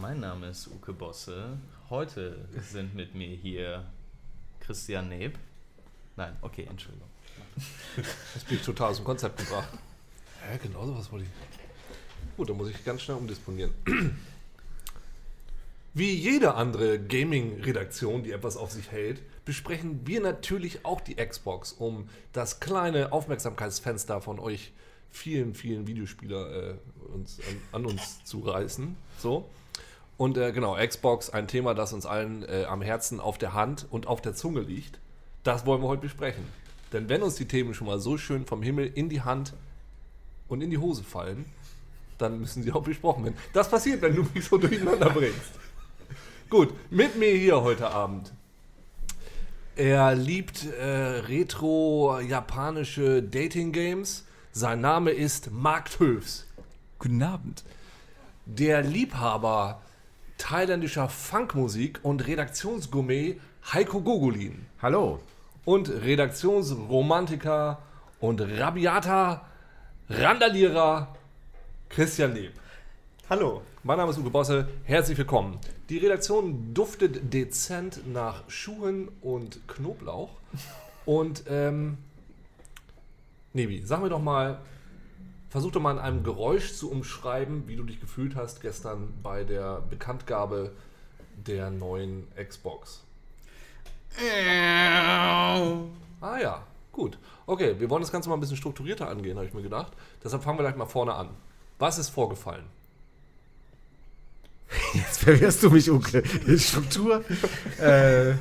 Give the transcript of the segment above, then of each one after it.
Mein Name ist Uke Bosse. Heute sind mit mir hier Christian Neb. Nein, okay, Entschuldigung. Das bin ich total aus dem Konzept gebracht. Ja, genau so was wollte ich. Gut, dann muss ich ganz schnell umdisponieren. Wie jede andere Gaming-Redaktion, die etwas auf sich hält, besprechen wir natürlich auch die Xbox, um das kleine Aufmerksamkeitsfenster von euch vielen, vielen Videospieler äh, uns, an, an uns zu reißen. So. Und äh, genau, Xbox, ein Thema, das uns allen äh, am Herzen, auf der Hand und auf der Zunge liegt. Das wollen wir heute besprechen. Denn wenn uns die Themen schon mal so schön vom Himmel in die Hand und in die Hose fallen, dann müssen sie auch besprochen werden. Das passiert, wenn du mich so durcheinander bringst. Gut, mit mir hier heute Abend. Er liebt äh, retro-japanische Dating-Games. Sein Name ist Mark Töfs. Guten Abend. Der Liebhaber thailändischer Funkmusik und Redaktionsgourmet Heiko Gogolin. Hallo. Und Redaktionsromantiker und rabiater Randalierer Christian Leb. Hallo. Mein Name ist Uwe Bosse, herzlich willkommen. Die Redaktion duftet dezent nach Schuhen und Knoblauch. Und, ähm, Nebi, sag mir doch mal, versuch doch mal in einem Geräusch zu umschreiben, wie du dich gefühlt hast gestern bei der Bekanntgabe der neuen Xbox. Ah ja, gut. Okay, wir wollen das Ganze mal ein bisschen strukturierter angehen, habe ich mir gedacht. Deshalb fangen wir gleich mal vorne an. Was ist vorgefallen? Jetzt verwirrst du mich, Uke. Struktur. äh,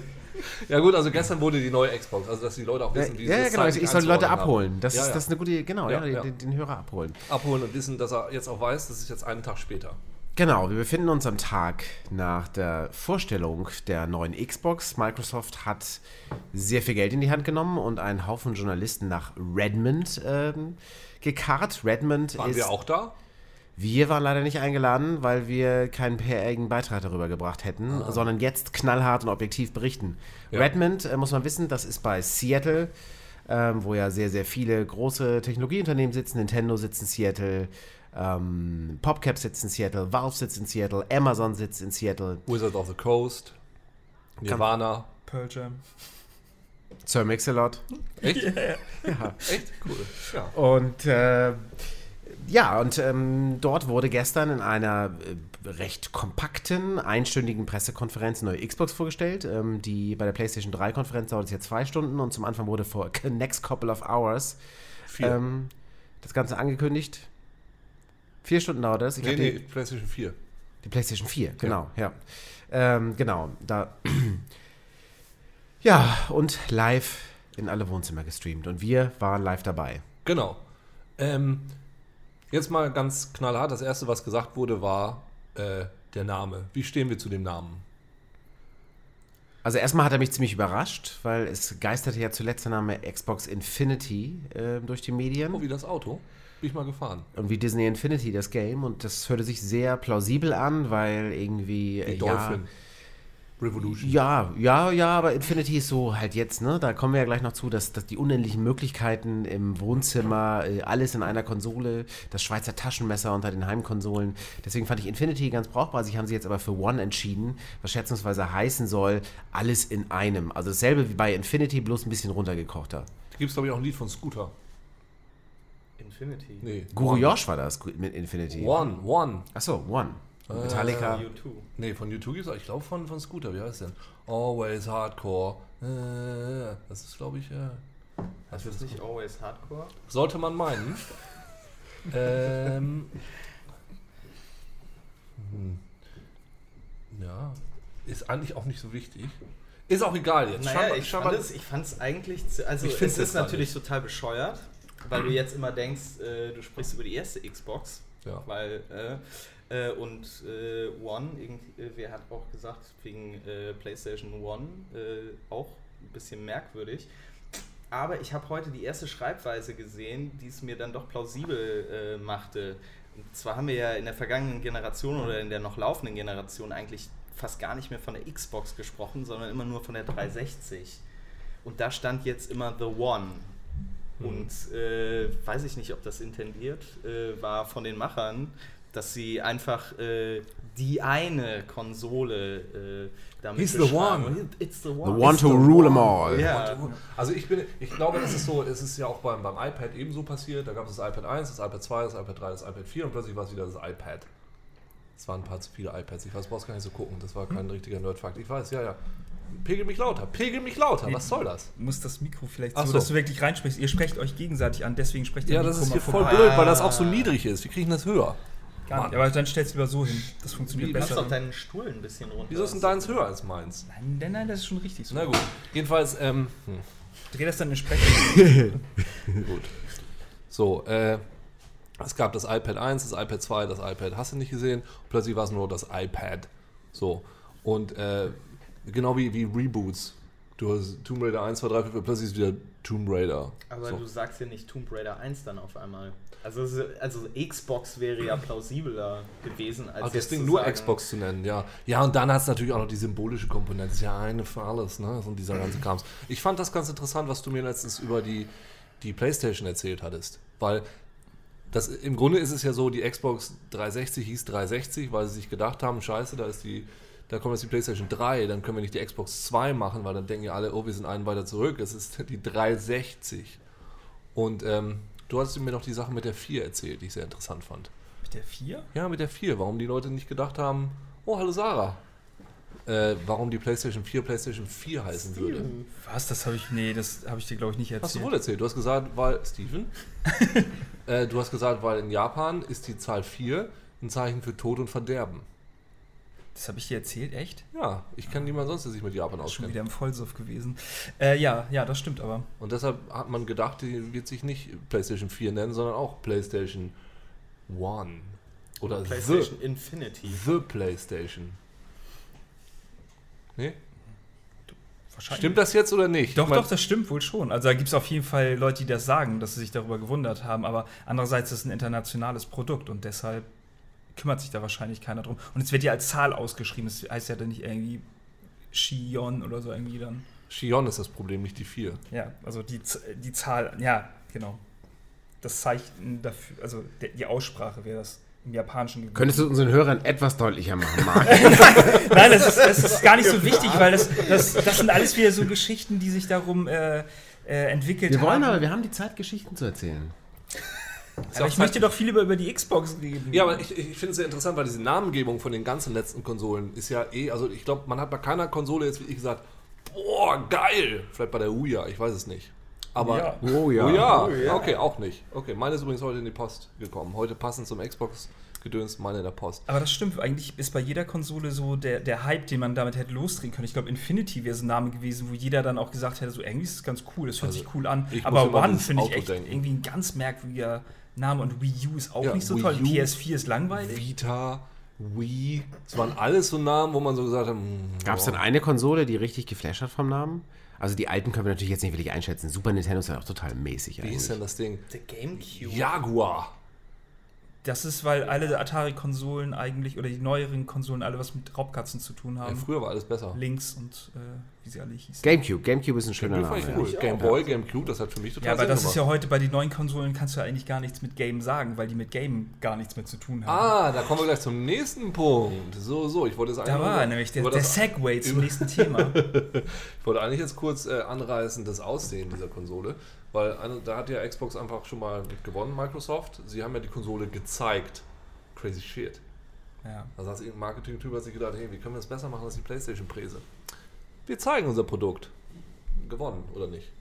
Ja gut, also gestern wurde die neue Xbox, also dass die Leute auch ja, wissen, wie ja, sie es genau. Ich, soll die Leute abholen. Das, ja, ist, ja. das ist eine gute Idee. Genau, Ja, ja, ja. Den, den Hörer abholen. abholen und wissen, dass er jetzt auch weiß, das ist jetzt einen Tag später. Genau, wir befinden uns am Tag nach der Vorstellung der neuen Xbox. Microsoft hat sehr viel Geld in die Hand genommen und einen Haufen Journalisten nach Redmond ähm, gekarrt. Redmond Waren ist. wir auch da? Wir waren leider nicht eingeladen, weil wir keinen PR-igen Beitrag darüber gebracht hätten, sondern jetzt knallhart und objektiv berichten. Ja. Redmond, äh, muss man wissen, das ist bei Seattle, ähm, wo ja sehr, sehr viele große Technologieunternehmen sitzen. Nintendo sitzt in Seattle, ähm, PopCap sitzt in Seattle, Valve sitzt in Seattle, Amazon sitzt in Seattle, Wizard of the Coast, Nirvana. Pearl Jam. Sir Mix-a-Lot. Echt? Ja. Echt? Cool. Ja. Und äh, ja, und ähm, dort wurde gestern in einer äh, recht kompakten, einstündigen Pressekonferenz eine neue Xbox vorgestellt. Ähm, die bei der PlayStation 3 Konferenz dauert es jetzt zwei Stunden und zum Anfang wurde vor the next couple of hours ähm, das Ganze angekündigt. Vier Stunden dauert das. Ich nee, nee, die, PlayStation 4. die PlayStation 4, genau, ja. Ähm, genau, da. ja, und live in alle Wohnzimmer gestreamt. Und wir waren live dabei. Genau. Ähm, jetzt mal ganz knallhart. Das erste, was gesagt wurde, war äh, der Name. Wie stehen wir zu dem Namen? Also erstmal hat er mich ziemlich überrascht, weil es geisterte ja zuletzt der Name Xbox Infinity äh, durch die Medien. Oh, wie das Auto. Bin ich mal gefahren. Und wie Disney Infinity, das Game. Und das hörte sich sehr plausibel an, weil irgendwie. Die äh, Dolphin Revolution. Ja, ja, ja, aber Infinity ist so halt jetzt, ne? Da kommen wir ja gleich noch zu, dass, dass die unendlichen Möglichkeiten im Wohnzimmer, äh, alles in einer Konsole, das Schweizer Taschenmesser unter den Heimkonsolen. Deswegen fand ich Infinity ganz brauchbar. Sie haben sich jetzt aber für One entschieden, was schätzungsweise heißen soll, alles in einem. Also dasselbe wie bei Infinity, bloß ein bisschen runtergekochter. Da gibt es, glaube ich, auch ein Lied von Scooter. Infinity. Nee. Guru. Josh war das mit Infinity. One, One. Achso, One. Metallica. U2. Nee, von YouTube gibt es, ich glaube, von, von Scooter. Wie heißt denn? Always Hardcore. Äh, das ist, glaube ich, äh, du das nicht Always Hardcore? sollte man meinen. ähm, hm. ja, ist eigentlich auch nicht so wichtig. Ist auch egal jetzt. Naja, ich fand, es, ich fand es eigentlich, zu, also Ich es ist natürlich total bescheuert, weil du jetzt immer denkst, äh, du sprichst über die erste Xbox, Ja. weil äh, äh, und äh, One, irgend, äh, wer hat auch gesagt, wegen äh, PlayStation One äh, auch ein bisschen merkwürdig. Aber ich habe heute die erste Schreibweise gesehen, die es mir dann doch plausibel äh, machte. Und zwar haben wir ja in der vergangenen Generation oder in der noch laufenden Generation eigentlich fast gar nicht mehr von der Xbox gesprochen, sondern immer nur von der 360. Und da stand jetzt immer The One. Und äh, weiß ich nicht, ob das intendiert äh, war von den Machern, dass sie einfach äh, die eine Konsole äh, damit He's the one. It's the The one. one to rule them all. Ja. Also ich bin, ich glaube, das ist so, es ist ja auch beim, beim iPad ebenso passiert. Da gab es das iPad 1, das iPad 2, das iPad 3, das iPad 4 und plötzlich war es wieder das iPad. Es waren ein paar zu viele iPads. Ich weiß, du brauchst gar nicht so gucken. Das war kein richtiger Nerdfakt. Ich weiß, ja, ja. Pegel mich lauter, pegel mich lauter. Was soll das? Muss das Mikro vielleicht so, so. dass du wirklich reinsprichst. Ihr sprecht euch gegenseitig an, deswegen sprecht ihr Ja, das ist hier voll blöd, weil das auch so niedrig ist. Wir kriegen das höher. Gar nicht. Aber dann stellst du lieber so hin. Das funktioniert Wie- Du kannst besser. doch deinen Stuhl ein bisschen runter. Wieso ist denn deins höher als meins? Nein, nein, nein, das ist schon richtig so. Na gut. Jedenfalls, ähm, hm, Dreh das dann in Sprecher. gut. So, äh, es gab das iPad 1, das iPad 2, das iPad hast du nicht gesehen. Plötzlich war es nur das iPad. So. Und äh, genau wie, wie Reboots. Du hast Tomb Raider 1, 2, 3, 4, plötzlich ist wieder Tomb Raider. Aber so. du sagst ja nicht Tomb Raider 1 dann auf einmal. Also, also Xbox wäre ja plausibler gewesen als Ach, das Ding nur sagen, Xbox zu nennen, ja. Ja, und dann hat es natürlich auch noch die symbolische Komponente. Das ist ja eine für alles, ne? Und dieser ganze Krams. Ich fand das ganz interessant, was du mir letztens über die, die Playstation erzählt hattest. Weil das, im Grunde ist es ja so, die Xbox 360 hieß 360, weil sie sich gedacht haben, scheiße, da ist die, da kommt jetzt die Playstation 3, dann können wir nicht die Xbox 2 machen, weil dann denken ja alle, oh, wir sind einen weiter zurück. Es ist die 360. Und ähm, du hast mir noch die Sache mit der 4 erzählt, die ich sehr interessant fand. Mit der 4? Ja, mit der 4. Warum die Leute nicht gedacht haben, oh, hallo Sarah. Äh, warum die PlayStation 4 PlayStation 4 heißen würde. Was? Das habe ich. Nee, das habe ich dir, glaube ich, nicht Hast erzählt. du wohl erzählt. Du hast gesagt, weil. Steven? äh, du hast gesagt, weil in Japan ist die Zahl 4 ein Zeichen für Tod und Verderben. Das habe ich dir erzählt, echt? Ja, ich kenne niemanden sonst, der sich mit Japan Das ist schon auskennt. wieder im Vollsuff gewesen. Äh, ja, ja, das stimmt aber. Und deshalb hat man gedacht, die wird sich nicht PlayStation 4 nennen, sondern auch PlayStation 1. Oder PlayStation Infinity. The, the PlayStation. Nee? Wahrscheinlich. Stimmt das jetzt oder nicht? Doch, Ich mein- doch, das stimmt wohl schon. Also da gibt es auf jeden Fall Leute, die das sagen, dass sie sich darüber gewundert haben. Aber andererseits ist es ein internationales Produkt und deshalb kümmert sich da wahrscheinlich keiner drum. Und es wird ja als Zahl ausgeschrieben. Das heißt ja dann nicht irgendwie Shion oder so irgendwie dann. Shion ist das Problem, nicht die 4. Ja, also die, Z- die Zahl, ja, genau. Das Zeichen dafür, also der, die Aussprache wäre das im Japanischen gewesen. Könntest du unseren Hörern etwas deutlicher machen, Marc? Nein, das ist, das ist gar nicht so wichtig, weil das, das, das sind alles wieder so Geschichten, die sich darum äh, äh, entwickelt wir wollen haben. aber, wir haben die Zeit, Geschichten zu erzählen. Aber ich möchte doch viel über, über die Xbox reden. Ja, aber ich, ich finde es sehr interessant, weil diese Namengebung von den ganzen letzten Konsolen ist ja eh, also ich glaube, man hat bei keiner Konsole jetzt wie ich gesagt, boah, geil. Vielleicht bei der ja, ich weiß es nicht. Aber Ja. Oh ja. Oh ja. Oh ja. okay, auch nicht. Okay, meine ist übrigens heute in die Post gekommen. Heute passend zum Xbox gedöns, meine in der Post. Aber das stimmt, eigentlich ist bei jeder Konsole so der, der Hype, den man damit hätte losdrehen können. Ich glaube, Infinity wäre so ein Name gewesen, wo jeder dann auch gesagt hätte, so irgendwie ist es ganz cool, das hört Also, sich cool an. Aber One finde ich echt denken. irgendwie ein ganz merkwürdiger Name und Wii U ist auch Ja, nicht so Wii toll. U, PS4 ist langweilig. Vita, Wii, das waren alles so Namen, wo man so gesagt hat, hm, Gab es denn eine Konsole, die richtig geflasht hat vom Namen? Also die alten können wir natürlich jetzt nicht wirklich einschätzen. Super Nintendo ist ja auch total mäßig wie eigentlich. hieß denn das Ding? Der Gamecube. Jaguar. Das ist, weil alle Atari-Konsolen eigentlich, oder die neueren Konsolen, alle was mit Raubkatzen zu tun Ja, haben. früher war alles besser. Links und äh, wie sie alle hießen. Gamecube. Gamecube ist ein schöner Gamecube Name. Ja. cool. Game Boy, Gamecube, das hat für mich total Ja, aber Sinn das ist ja gemacht. heute bei den neuen Konsolen kannst du eigentlich gar nichts mit Game sagen, weil die mit Game gar nichts mehr zu tun haben. Ah, da kommen wir gleich zum nächsten Punkt. So, so, ich wollte es da eigentlich war nur- nämlich der, über der Segway zum über- nächsten Thema. Ich wollte eigentlich jetzt kurz äh, anreißen das Aussehen dieser Konsole, weil eine, da hat ja Xbox einfach schon mal mit gewonnen, Microsoft. Sie haben ja die Konsole gezeigt. Crazy shit. ja. Da saß irgendein Marketing-Typ, hat sich gedacht, hey, wie können wir das besser machen als die Playstation-Präse? Wir zeigen unser Produkt. Gewonnen, oder nicht?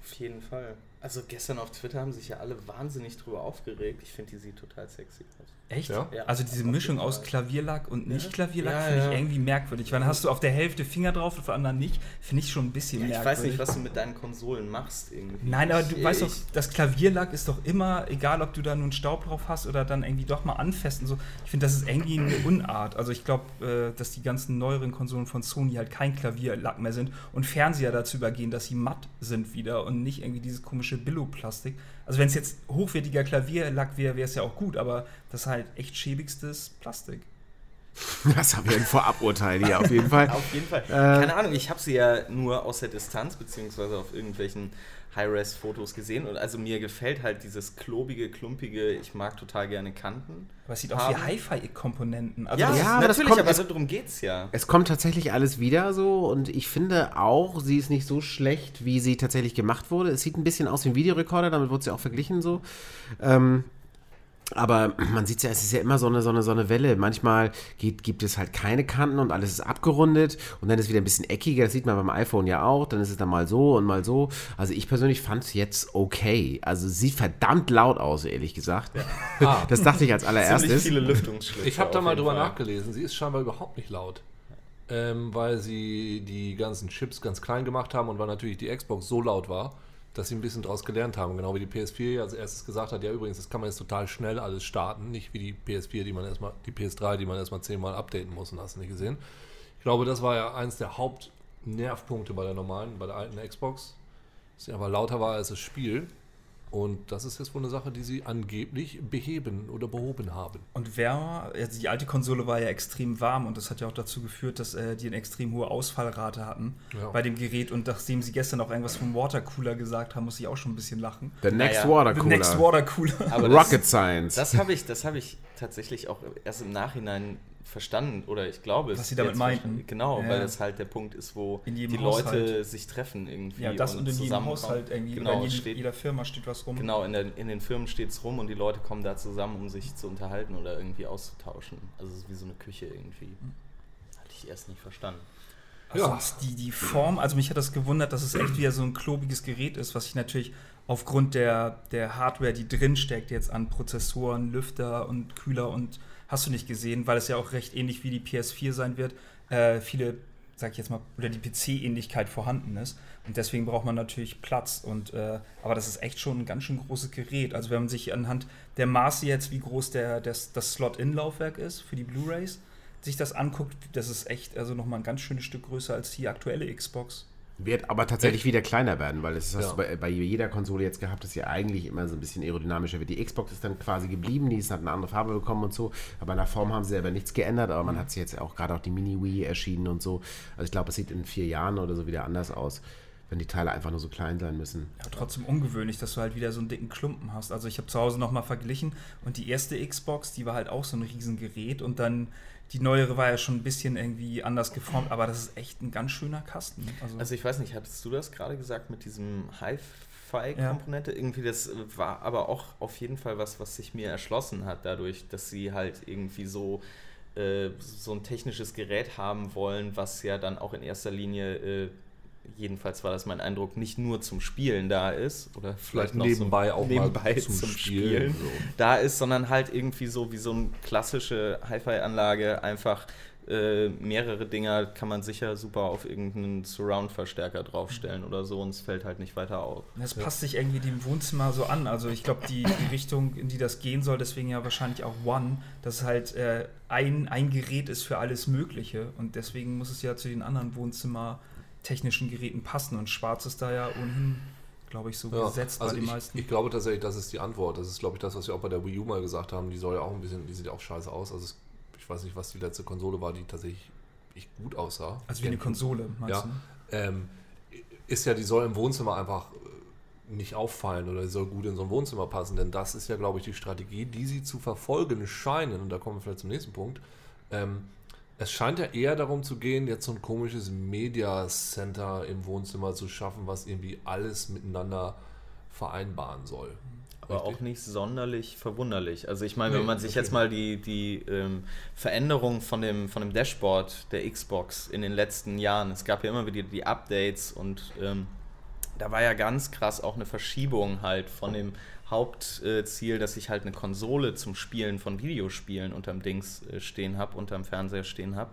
Auf jeden Fall. Also gestern auf Twitter haben sich ja alle wahnsinnig drüber aufgeregt. Ich finde, die sieht total sexy aus. Echt? Ja. Also diese Mischung aus Klavierlack und nicht Klavierlack Ja, finde ja. ich irgendwie merkwürdig. Weil dann hast du auf der Hälfte Finger drauf, auf der anderen nicht. Finde ich schon ein bisschen Ich merkwürdig. weiß nicht, was du mit deinen Konsolen machst irgendwie. Nein, aber du Ich- weißt doch, ich- das Klavierlack ist doch immer, egal ob du da nun Staub drauf hast oder dann irgendwie doch mal anfest und so. Ich finde, das ist irgendwie eine Unart. Also ich glaube, äh, dass die ganzen neueren Konsolen von Sony halt kein Klavierlack mehr sind und Fernseher dazu übergehen, dass sie matt sind wieder und nicht irgendwie dieses komische Billo-Plastik. Also wenn es jetzt hochwertiger Klavierlack wäre, wäre es ja auch gut, aber das ist halt echt schäbigstes Plastik. Das haben wir ein Vorab-Urteil hier auf jeden Fall. Auf jeden Fall. Äh, Keine Ahnung, ich habe sie ja nur aus der Distanz beziehungsweise auf irgendwelchen High-Res-Fotos gesehen und also mir gefällt halt dieses klobige, klumpige, ich mag total gerne Kanten. Aber es sieht aus wie Hi-Fi-Komponenten. Also ja, das- ja, aber das natürlich, kommt- aber es- darum geht's ja. Es kommt tatsächlich alles wieder so und ich finde auch, sie ist nicht so schlecht, wie sie tatsächlich gemacht wurde. Es sieht ein bisschen aus wie ein Videorekorder, damit wurde sie auch verglichen so. Ähm, aber man sieht ja, es ist ja immer so eine, so eine, so eine Welle. Manchmal geht, gibt es halt keine Kanten und alles ist abgerundet und dann ist es wieder ein bisschen eckiger. Das sieht man beim iPhone ja auch. Dann ist es dann mal so und mal so. Also ich persönlich fand es jetzt okay. Also sieht verdammt laut aus, ehrlich gesagt. Ah, Das dachte ich als Ziemlich allererstes. viele Lüftungsschlitze. ich habe da mal drüber Fall. nachgelesen. Sie ist scheinbar überhaupt nicht laut. Ähm, weil sie die ganzen Chips ganz klein gemacht haben und weil natürlich die Xbox so laut war, dass sie ein bisschen daraus gelernt haben. Genau wie die PS4 als erstes gesagt hat, ja übrigens, das kann man jetzt total schnell alles starten, nicht wie die PS4, die man erstmal, die PS3, die man erstmal zehnmal updaten muss und hast nicht gesehen. Ich glaube, das war ja eins der Hauptnervpunkte bei der normalen, bei der alten Xbox, dass sie aber lauter war als das Spiel. Und das ist jetzt wohl eine Sache, die sie angeblich beheben oder behoben haben. Und wärmer, also die alte Konsole war ja extrem warm und das hat ja auch dazu geführt, dass äh, die eine extrem hohe Ausfallrate hatten Ja. bei dem Gerät. Und nachdem sie gestern auch irgendwas vom Watercooler gesagt haben, muss ich auch schon ein bisschen lachen. The Next Naja, Water The Cooler. Next Watercooler. Rocket Science. Das habe ich, das habe ich tatsächlich auch erst im Nachhinein verstanden oder ich glaube es. Was sie damit meinten. Genau, Ja. weil das halt der Punkt ist, wo In die jedem Leute Haushalt. sich treffen irgendwie. Ja, das und, in jedem. Haushalt irgendwie. Genau, in steht, jeder Firma steht was rum. genau in, der, in den Firmen steht es rum und die Leute kommen da zusammen, um sich zu unterhalten oder irgendwie auszutauschen. Also es ist wie so eine Küche irgendwie. Hm. Hatte ich erst nicht verstanden. Also Ja. die, die Form, also mich hat das gewundert, dass es echt wieder so ein klobiges Gerät ist, was ich natürlich aufgrund der, der Hardware, die drin steckt, jetzt an Prozessoren, Lüfter und Kühler und hast du nicht gesehen, weil es ja auch recht ähnlich wie die PS4 sein wird, äh, viele, sag ich jetzt mal, oder die PC-Ähnlichkeit vorhanden ist. Und deswegen braucht man natürlich Platz. Und, äh, aber das ist echt schon ein ganz schön großes Gerät. Also wenn man sich anhand der Maße jetzt, wie groß der, das, das Slot-In-Laufwerk ist für die Blu-Rays, sich das anguckt, das ist echt also nochmal ein ganz schönes Stück größer als die aktuelle Xbox. Wird aber tatsächlich wieder kleiner werden, weil es ist hast Ja. du bei, bei jeder Konsole jetzt gehabt, dass sie eigentlich immer so ein bisschen aerodynamischer wird. Die Xbox ist dann quasi geblieben, die ist, hat eine andere Farbe bekommen und so, aber in der Form haben sie selber nichts geändert, aber man hat sie jetzt auch gerade auch die Mini-Wii erschienen und so. Also ich glaube, es sieht in vier Jahren oder so wieder anders aus, wenn die Teile einfach nur so klein sein müssen. Ja, trotzdem ungewöhnlich, dass du halt wieder so einen dicken Klumpen hast. Also ich habe zu Hause nochmal verglichen und die erste Xbox, die war halt auch so ein Riesengerät und dann die neuere war ja schon ein bisschen irgendwie anders geformt, aber das ist echt ein ganz schöner Kasten. Also, Also ich weiß nicht, hattest du das gerade gesagt mit diesem Hi-Fi-Komponente? Irgendwie das war aber auch auf jeden Fall was, was sich mir erschlossen hat, dadurch, dass sie halt irgendwie so äh, so ein technisches Gerät haben wollen, was ja dann auch in erster Linie, äh, jedenfalls war das mein Eindruck, nicht nur zum Spielen da ist oder Vielleicht vielleicht, noch nebenbei so, auch nebenbei mal zum, zum, Spielen. Spielen, da ist, sondern halt irgendwie so wie so eine klassische Hi-Fi-Anlage einfach äh, mehrere Dinger kann man sicher super auf irgendeinen Surround-Verstärker draufstellen oder so und es fällt halt nicht weiter auf. das passt sich irgendwie dem Wohnzimmer so an. Also ich glaube, die, die Richtung, in die das gehen soll, deswegen ja wahrscheinlich auch One, dass halt äh, ein, ein Gerät ist für alles Mögliche und deswegen muss es ja zu den anderen Wohnzimmer-technischen Geräten passen und Schwarz ist da ja ohnehin, glaube ich, so Ja, gesetzt also bei den ich, meisten. ich glaube tatsächlich, das ist die Antwort. Das ist, glaube ich, das, was wir auch bei der Wii U mal gesagt haben. Die soll ja auch ein bisschen, die sieht ja auch scheiße aus. Also es, ich weiß nicht, was die letzte Konsole war, die tatsächlich gut aussah. also wie eine Konsole, meinst Ja. du? Ähm, ist ja, die soll im Wohnzimmer einfach äh, nicht auffallen oder die soll gut in so ein Wohnzimmer passen, denn das ist ja, glaube ich, die Strategie, die sie zu verfolgen scheinen. Und da kommen wir vielleicht zum nächsten Punkt. Ähm, es scheint ja eher darum zu gehen, jetzt so ein komisches Media Center im Wohnzimmer zu schaffen, was irgendwie alles miteinander vereinbaren soll. Aber Richtig? auch nicht sonderlich verwunderlich. Also ich meine, Nee, wenn man sich okay. jetzt mal die, die ähm, Veränderung von dem, von dem Dashboard der Xbox in den letzten Jahren, es gab ja immer wieder die Updates und ähm, da war ja ganz krass auch eine Verschiebung halt von dem Hauptziel, dass ich halt eine Konsole zum Spielen von Videospielen unterm Dings äh, stehen habe, unterm Fernseher stehen habe,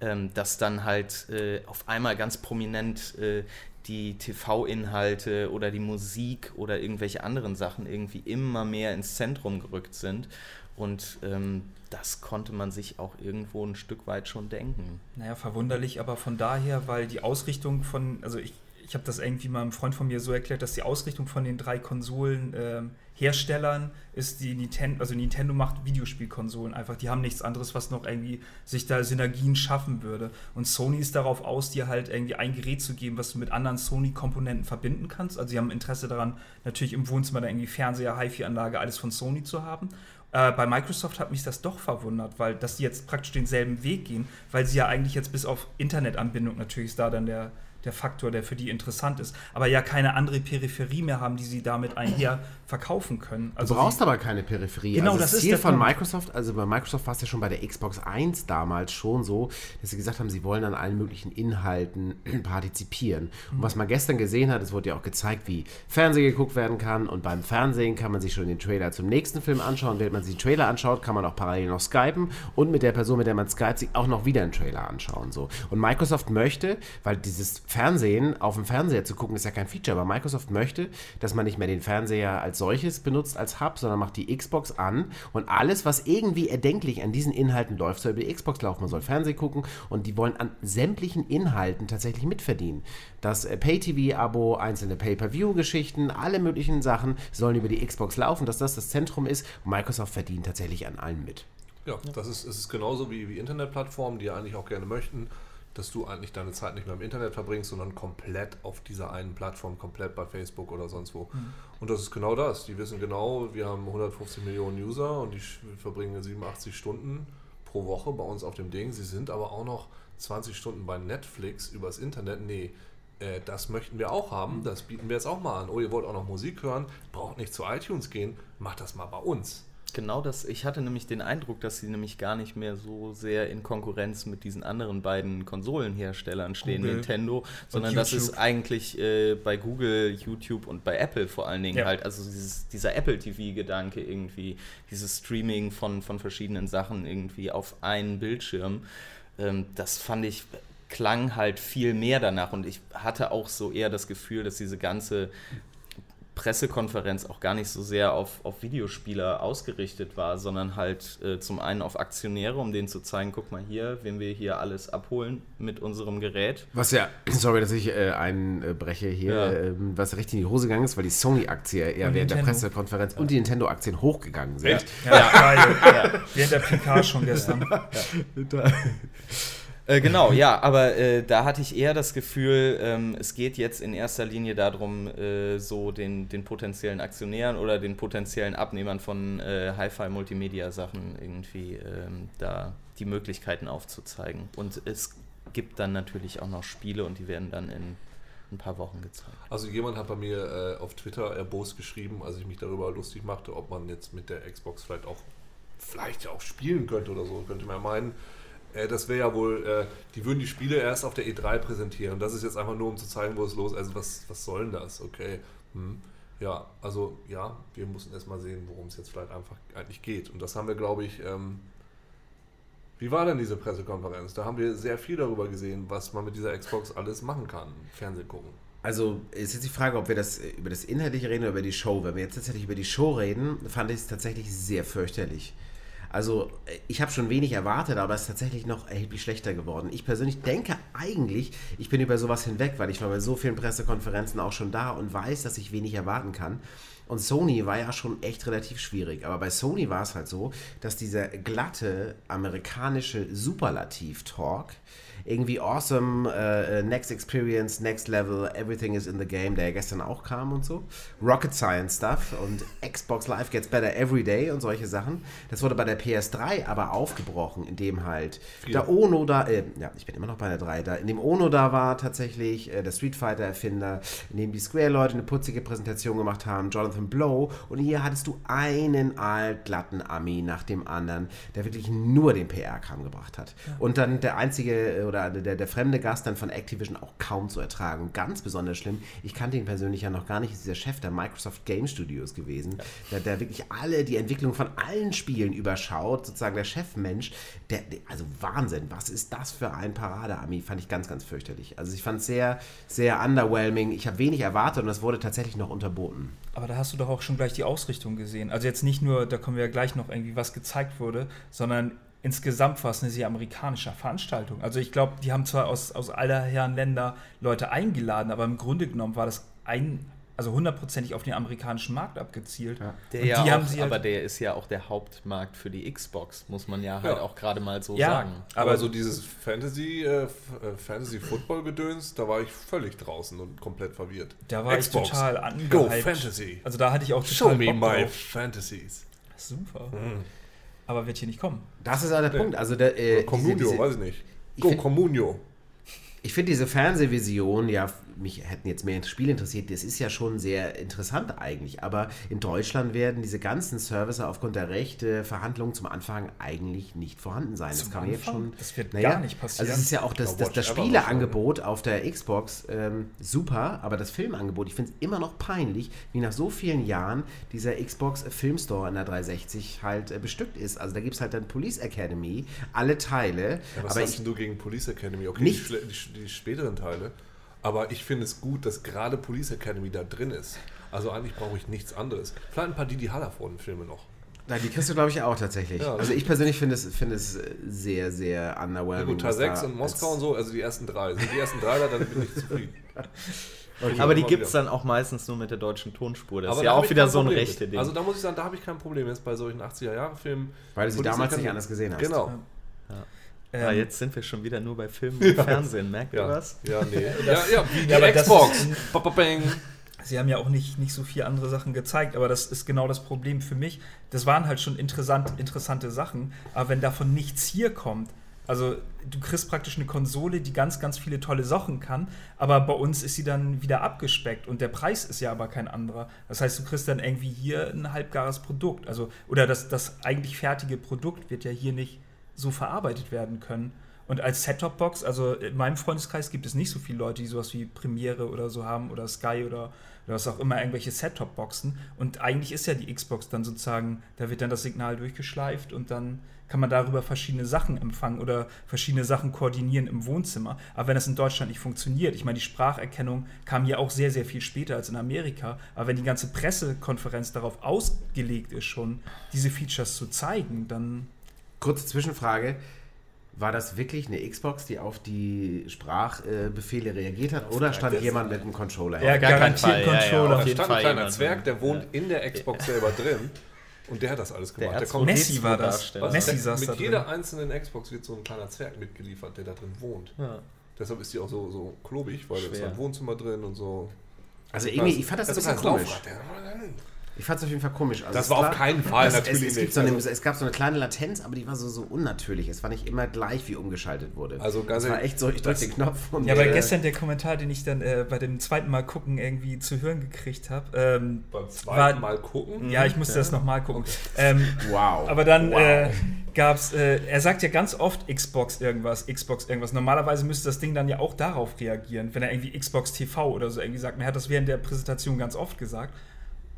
ähm, dass dann halt äh, auf einmal ganz prominent äh, die TV-Inhalte oder die Musik oder irgendwelche anderen Sachen irgendwie immer mehr ins Zentrum gerückt sind. Und ähm, das konnte man sich auch irgendwo ein Stück weit schon denken. Naja, verwunderlich, aber von daher, weil die Ausrichtung von, also ich, ich habe das irgendwie mal einem Freund von mir so erklärt, dass die Ausrichtung von den drei Konsolen ähm, ist die Nintendo, also Nintendo macht Videospielkonsolen einfach, die haben nichts anderes, was noch irgendwie sich da Synergien schaffen würde. Und Sony ist darauf aus, dir halt irgendwie ein Gerät zu geben, was du mit anderen Sony-Komponenten verbinden kannst. Also sie haben Interesse daran, natürlich im Wohnzimmer da irgendwie Fernseher, HiFi-Anlage, alles von Sony zu haben. Äh, bei Microsoft hat mich das doch verwundert, weil dass die jetzt praktisch denselben Weg gehen, weil sie ja eigentlich jetzt bis auf Internetanbindung natürlich ist da dann der, der Faktor, der für die interessant ist, aber ja keine andere Peripherie mehr haben, die sie damit einher verkaufen können. Also du brauchst aber keine Peripherie. Genau, also das das ist Ziel der von Punkt. Microsoft, also bei Microsoft war es ja schon bei der Xbox 1 damals schon so, dass sie gesagt haben, sie wollen an allen möglichen Inhalten partizipieren. Und was man gestern gesehen hat, es wurde ja auch gezeigt, wie Fernsehen geguckt werden kann und beim Fernsehen kann man sich schon den Trailer zum nächsten Film anschauen. Während man sich den Trailer anschaut, kann man auch parallel noch skypen und mit der Person, mit der man skypt, sich auch noch wieder einen Trailer anschauen. So. Und Microsoft möchte, weil dieses Fernsehen auf dem Fernseher zu gucken, ist ja kein Feature, aber Microsoft möchte, dass man nicht mehr den Fernseher als solches benutzt als Hub, sondern macht die Xbox an und alles, was irgendwie erdenklich an diesen Inhalten läuft, soll über die Xbox laufen. Man soll Fernsehen gucken und die wollen an sämtlichen Inhalten tatsächlich mitverdienen. Das äh, Pay-TV-Abo, einzelne Pay-Per-View-Geschichten, alle möglichen Sachen sollen über die Xbox laufen, dass das das Zentrum ist. Microsoft verdient tatsächlich an allem mit. Ja, das ist, ist genauso wie, wie Internetplattformen, die eigentlich auch gerne möchten, dass du eigentlich deine Zeit nicht mehr im Internet verbringst, sondern komplett auf dieser einen Plattform, komplett bei Facebook oder sonst wo. Und das ist genau das. Die wissen genau, wir haben 150 Millionen User und die verbringen 87 Stunden pro Woche bei uns auf dem Ding. Sie sind aber auch noch 20 Stunden bei Netflix übers Internet. Nee, äh, das möchten wir auch haben. Das bieten wir jetzt auch mal an. Oh, ihr wollt auch noch Musik hören? Braucht nicht zu iTunes gehen. Macht das mal bei uns. Genau das, ich hatte nämlich den Eindruck, dass sie nämlich gar nicht mehr so sehr in Konkurrenz mit diesen anderen beiden Konsolenherstellern stehen, Google Nintendo, sondern dass es YouTube. eigentlich äh, bei Google, YouTube und bei Apple vor allen Dingen Ja. halt, also dieses, dieser Apple TV-Gedanke irgendwie, dieses Streaming von, von verschiedenen Sachen irgendwie auf einen Bildschirm, ähm, das fand ich, klang halt viel mehr danach und ich hatte auch so eher das Gefühl, dass diese ganze Pressekonferenz auch gar nicht so sehr auf, auf Videospieler ausgerichtet war, sondern halt äh, zum einen auf Aktionäre, um denen zu zeigen, guck mal hier, wenn wir hier alles abholen mit unserem Gerät. Was ja, sorry, dass ich äh, einbreche hier, Ja. ähm, was richtig in die Hose gegangen ist, weil die Sony-Aktie eher Und während der Nintendo. Pressekonferenz und die Nintendo-Aktien hochgegangen sind. Ja, geil. Während der PK schon gestern. Äh, genau, ja, aber äh, da hatte ich eher das Gefühl, ähm, es geht jetzt in erster Linie darum, äh, so den, den potenziellen Aktionären oder den potenziellen Abnehmern von äh, Hi-Fi-Multimedia-Sachen irgendwie ähm, da die Möglichkeiten aufzuzeigen. Und es gibt dann natürlich auch noch Spiele und die werden dann in ein paar Wochen gezeigt. Also jemand hat bei mir äh, auf Twitter erbost geschrieben, als ich mich darüber lustig machte, ob man jetzt mit der Xbox vielleicht auch vielleicht auch spielen könnte oder so, könnte man meinen. Äh, das wäre ja wohl, äh, die würden die Spiele erst auf der E3 präsentieren. Das ist jetzt einfach nur, um zu zeigen, wo es los ist. Also was, was soll denn das? Okay. Hm. Ja, also ja, wir mussten erst mal sehen, worum es jetzt vielleicht einfach eigentlich geht. Und das haben wir, glaube ich, ähm, wie war denn diese Pressekonferenz? Da haben wir sehr viel darüber gesehen, was man mit dieser Xbox alles machen kann. Fernsehen gucken. Also ist jetzt die Frage, ob wir das über das Inhaltliche reden oder über die Show. Wenn wir jetzt tatsächlich über die Show reden, fand ich es tatsächlich sehr fürchterlich. Also äh, ich habe schon wenig erwartet, aber es ist tatsächlich noch erheblich schlechter geworden. Ich persönlich denke eigentlich, ich bin über sowas hinweg, weil ich war bei so vielen Pressekonferenzen auch schon da und weiß, dass ich wenig erwarten kann. Und Sony war ja schon echt relativ schwierig. Aber bei Sony war es halt so, dass dieser glatte amerikanische Superlativ-Talk irgendwie awesome, äh, next experience, next level, everything is in the game, der ja gestern auch kam und so. Rocket Science Stuff und Xbox Live gets better every day und solche Sachen. Das wurde bei der PS3 aber aufgebrochen, indem halt der Ono da, äh, ja, ich bin immer noch bei der 3, da, in dem Ono da war tatsächlich äh, der Street Fighter Erfinder, in dem die Square-Leute eine putzige Präsentation gemacht haben, Jonathan Blow und hier hattest du einen altglatten Ami nach dem anderen, der wirklich nur den PR-Kram gebracht hat. Und dann der einzige äh, oder oder der, der fremde Gast dann von Activision auch kaum zu ertragen. Und ganz besonders schlimm, ich kannte ihn persönlich ja noch gar nicht, ist der Chef der Microsoft Game Studios gewesen, der, der wirklich alle, die Entwicklung von allen Spielen überschaut, sozusagen der Chefmensch, der, der also Wahnsinn, was ist das für ein Parade-Ami, fand ich ganz, ganz fürchterlich. Also ich fand es sehr, sehr underwhelming, ich habe wenig erwartet und das wurde tatsächlich noch unterboten. Aber da hast du doch auch schon gleich die Ausrichtung gesehen. Also jetzt nicht nur, da kommen wir ja gleich noch irgendwie, was gezeigt wurde, sondern insgesamt war es eine sehr amerikanische Veranstaltung. Also ich glaube, die haben zwar aus, aus aller Herren Länder Leute eingeladen, aber im Grunde genommen war das ein, also hundertprozentig auf den amerikanischen Markt abgezielt. Der Und ja die auch, haben sie halt- aber der ist ja auch der Hauptmarkt für die Xbox, muss man ja halt Ja. auch gerade mal so Ja. sagen. Aber so dieses Fantasy, äh, äh, Fantasy Football Gedöns, da war ich völlig draußen und komplett verwirrt. Da war Xbox. ich total Go angehypt. Fantasy. Also da hatte ich auch total Show me Bock my drauf. fantasies. Super. Aber wird hier nicht kommen. Das ist ja der Punkt. Also der, äh, Communio, diese, diese, weiß ich nicht. Ich Go find- Communio. Ich finde diese Fernsehvision, ja, mich hätten jetzt mehr Spiele interessiert, das ist ja schon sehr interessant eigentlich. Aber in Deutschland werden diese ganzen Services aufgrund der Rechte, Verhandlungen zum Anfang eigentlich nicht vorhanden sein. das Zum kann man jetzt Anfang? schon. Das wird gar nicht passieren. Also es ist ja auch das, das, das Spieleangebot auf der Xbox ähm, super, aber das Filmangebot, ich finde es immer noch peinlich, wie nach so vielen Jahren dieser Xbox Filmstore in der 360 halt äh, bestückt ist. Also da gibt es halt dann Police Academy, alle Teile. Ja, was aber hast ich, denn du gegen Police Academy? Okay, die, schle- die, die späteren Teile. Aber ich finde es gut, dass gerade Police Academy da drin ist. Also eigentlich brauche ich nichts anderes. Vielleicht ein paar Didi Hallervorden-Filme noch. Nein, die kriegst du, glaube ich, auch tatsächlich. Ja. also ich persönlich finde es, finde es sehr, sehr Ja, underwhelming. gut, Teil was 6 da in Moskau und so, also die ersten drei. Sind die ersten drei da, dann bin ich zufrieden. Aber die gibt es dann auch meistens nur mit der deutschen Tonspur. Das Aber ist da ja auch wieder so ein rechte mit. Ding. Also da muss ich sagen, da habe ich kein Problem jetzt bei solchen 80er-Jahre-Filmen. Weil du sie damals nicht anders gesehen hast. Genau. ja, Ähm, jetzt sind wir schon wieder nur bei Film und Fernsehen, merkt ihr Ja, was? ja, nee. ja, ja, wie die Ja, das Xbox. ist- Ba, ba, bang. Sie haben ja auch nicht, nicht so viel andere Sachen gezeigt, aber das ist genau das Problem für mich. Das waren halt schon interessant, interessante Sachen, aber wenn davon nichts hier kommt, also du kriegst praktisch eine Konsole, die ganz, ganz viele tolle Sachen kann, aber bei uns ist sie dann wieder abgespeckt und der Preis ist ja aber kein anderer. Das heißt, du kriegst dann irgendwie hier ein halbgares Produkt, also oder das, das eigentlich fertige Produkt wird ja hier nicht so verarbeitet werden können. Und als Set-Top-Box, also in meinem Freundeskreis gibt es nicht so viele Leute, die sowas wie Premiere oder so haben oder Sky oder, oder was auch immer, irgendwelche Set-Top-Boxen. Und eigentlich ist ja die Xbox dann sozusagen, da wird dann das Signal durchgeschleift und dann kann man darüber verschiedene Sachen empfangen oder verschiedene Sachen koordinieren im Wohnzimmer. Aber wenn das in Deutschland nicht funktioniert, ich meine, die Spracherkennung kam hier auch sehr, sehr viel später als in Amerika, aber wenn die ganze Pressekonferenz darauf ausgelegt ist, schon diese Features zu zeigen, dann Kurze Zwischenfrage. War das wirklich eine Xbox, die auf die Sprachbefehle reagiert hat? Oder stand jemand mit einem Controller? Ja, gar garantiert Fall, ja, ja, Controller. auf Da jeden stand ein Fall kleiner Zwerg, der wohnt Ja. in der Xbox selber drin. Und der hat das alles gemacht. Der, kommt Messi war das. Darsteller. Messi der, saß mit da drin. jeder einzelnen Xbox wird so ein kleiner Zwerg mitgeliefert, der da drin wohnt. Ja. Deshalb ist die auch so, so klobig, weil da ist ein Wohnzimmer drin und so. Also irgendwie, ich fand das ein ist bisschen komisch. Laufrad, der- Ich fand es auf jeden Fall komisch. Also Das es war auf war- keinen Fall es, natürlich es, es, nicht. so eine, Also- es gab so eine kleine Latenz, aber die war so, so unnatürlich. Es war nicht immer gleich, wie umgeschaltet wurde. Also ganz es war echt so, ich drücke das- den Knopf und Ja, aber äh, gestern der Kommentar, den ich dann äh, bei dem zweiten Mal gucken irgendwie zu hören gekriegt habe. Ähm, Beim zweiten War- Mal gucken. ja, ich musste das nochmal gucken. Ähm, Wow. aber dann Wow. äh, gab's, äh, er sagt ja ganz oft Xbox irgendwas, Xbox irgendwas. Normalerweise müsste das Ding dann ja auch darauf reagieren, wenn er irgendwie Xbox TV oder so irgendwie sagt. Er hat das während der Präsentation ganz oft gesagt.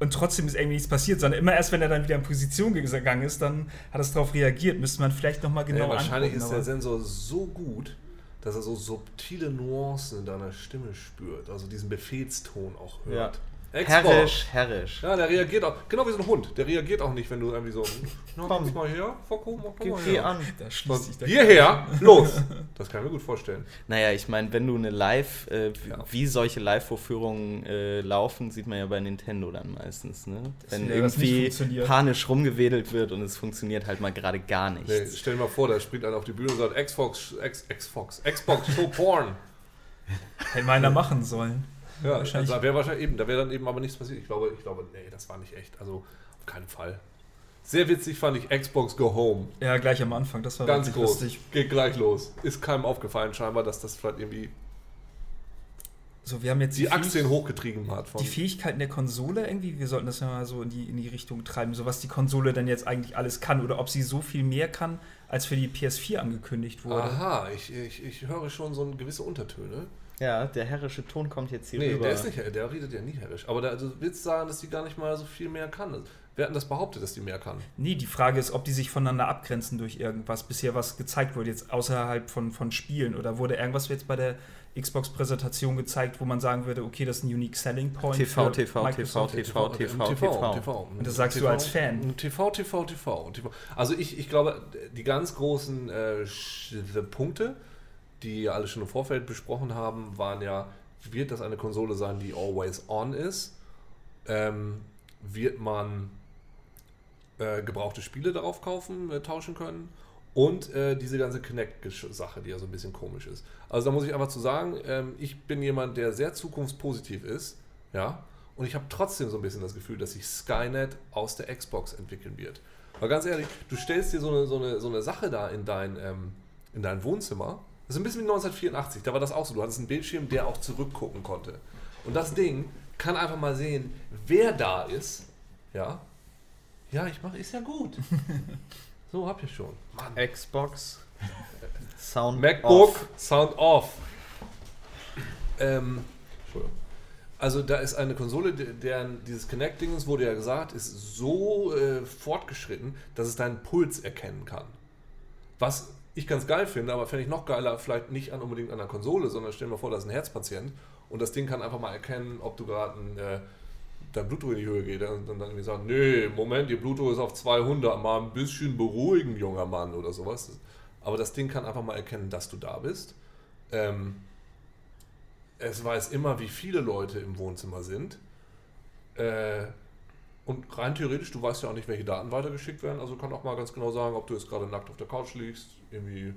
Und trotzdem ist irgendwie nichts passiert, sondern immer erst, wenn er dann wieder in Position gegangen ist, dann hat es darauf reagiert. Müsste man vielleicht nochmal genau ja, wahrscheinlich angucken. ist der Sensor so gut, dass er so subtile Nuancen in deiner Stimme spürt. Also diesen Befehlston auch hört. Herrisch, herrisch. Ja, der reagiert auch, genau wie so ein Hund. Der reagiert auch nicht, wenn du irgendwie so, komm mal her, Foko, komm Geh, mal her. an. Da schließt sich Hierher, los! Das kann ich mir gut vorstellen. Naja, ich meine, wenn du eine Live, äh, wie- Ja. wie solche Live-Vorführungen äh, laufen, sieht man ja bei Nintendo dann meistens, ne? Wenn nicht irgendwie panisch rumgewedelt wird und es funktioniert halt mal gerade gar Nee, nichts. stell dir mal vor, da springt einer auf die Bühne und sagt, Xbox, X, Xbox, Xbox, show porn. Hätte man da machen sollen. Ja, Wahrscheinlich- da wäre wahrscheinlich eben, da wäre dann eben aber nichts passiert. Ich glaube, ich glaube, nee, das war nicht echt. Also auf keinen Fall. Sehr witzig fand ich Xbox Go Home. Ja, gleich am Anfang. Das war Ganz groß. lustig. Geht gleich los. Ist keinem aufgefallen scheinbar, dass das vielleicht irgendwie So, wir haben jetzt die Fähig- Aktien hochgetrieben hat. Von Die Fähigkeiten der Konsole irgendwie, wir sollten das ja mal so in die, in die Richtung treiben, so was die Konsole denn jetzt eigentlich alles kann oder ob sie so viel mehr kann als für die PS4 angekündigt wurde. Aha, ich, ich, ich höre schon so gewisse Untertöne. Ja, der herrische Ton kommt jetzt hier Nee, rüber. der ist nicht, der redet ja nie herrisch. Aber da, du willst sagen, dass die gar nicht mal so viel mehr kann. Wer hat denn das behauptet, dass die mehr kann? Nee, die Frage ist, ob die sich voneinander abgrenzen durch irgendwas. Bisher was gezeigt wurde, jetzt außerhalb von, von Spielen. Oder wurde irgendwas jetzt bei der Xbox-Präsentation gezeigt, wo man sagen würde, okay, das ist ein Unique Selling Point. TV, für TV, Microsoft. TV, TV, TV. Und das sagst du als Fan. TV, TV, TV, TV. Also ich, ich glaube, die ganz großen äh, Punkte, die alle schon im Vorfeld besprochen haben, waren ja, wird das eine Konsole sein, die always on ist? Ähm, wird man äh, gebrauchte Spiele darauf kaufen, äh, tauschen können? Und äh, diese ganze Kinect-Sache, die ja so ein bisschen komisch ist. Also da muss ich einfach zu sagen, ähm, ich bin jemand, der sehr zukunftspositiv ist, ja, und ich habe trotzdem so ein bisschen das Gefühl, dass sich Skynet aus der Xbox entwickeln wird. Weil ganz ehrlich, du stellst dir so eine, so eine, so eine Sache da in dein, ähm, in dein Wohnzimmer. Das ist ein bisschen wie 1984, da war das auch so. Du hattest einen Bildschirm, der auch zurückgucken konnte. Und das Ding kann einfach mal sehen, wer da ist. Ja. Ja, ich mache, ist ja gut. so hab ich schon. Mann. Xbox. Sound MacBook, off. Sound off. Ähm. Also da ist eine Konsole, de- deren dieses Kinect-Dingens wurde ja gesagt, ist so äh, fortgeschritten, dass es deinen Puls erkennen kann. Was ich ganz geil finde, aber fände ich noch geiler, vielleicht nicht an unbedingt an der Konsole, sondern stell dir mal vor, da ist ein Herzpatient und das Ding kann einfach mal erkennen, ob du gerade ein, äh, dein Blutdruck in die Höhe geht und dann irgendwie sagen, nee, Moment, ihr Blutdruck ist auf 200, mal ein bisschen beruhigen, junger Mann oder sowas. Aber das Ding kann einfach mal erkennen, dass du da bist. Ähm, es weiß immer, wie viele Leute im Wohnzimmer sind. Äh, und rein theoretisch, du weißt ja auch nicht, welche Daten weitergeschickt werden. Also kann auch mal ganz genau sagen, ob du jetzt gerade nackt auf der Couch liegst. Irgendwie,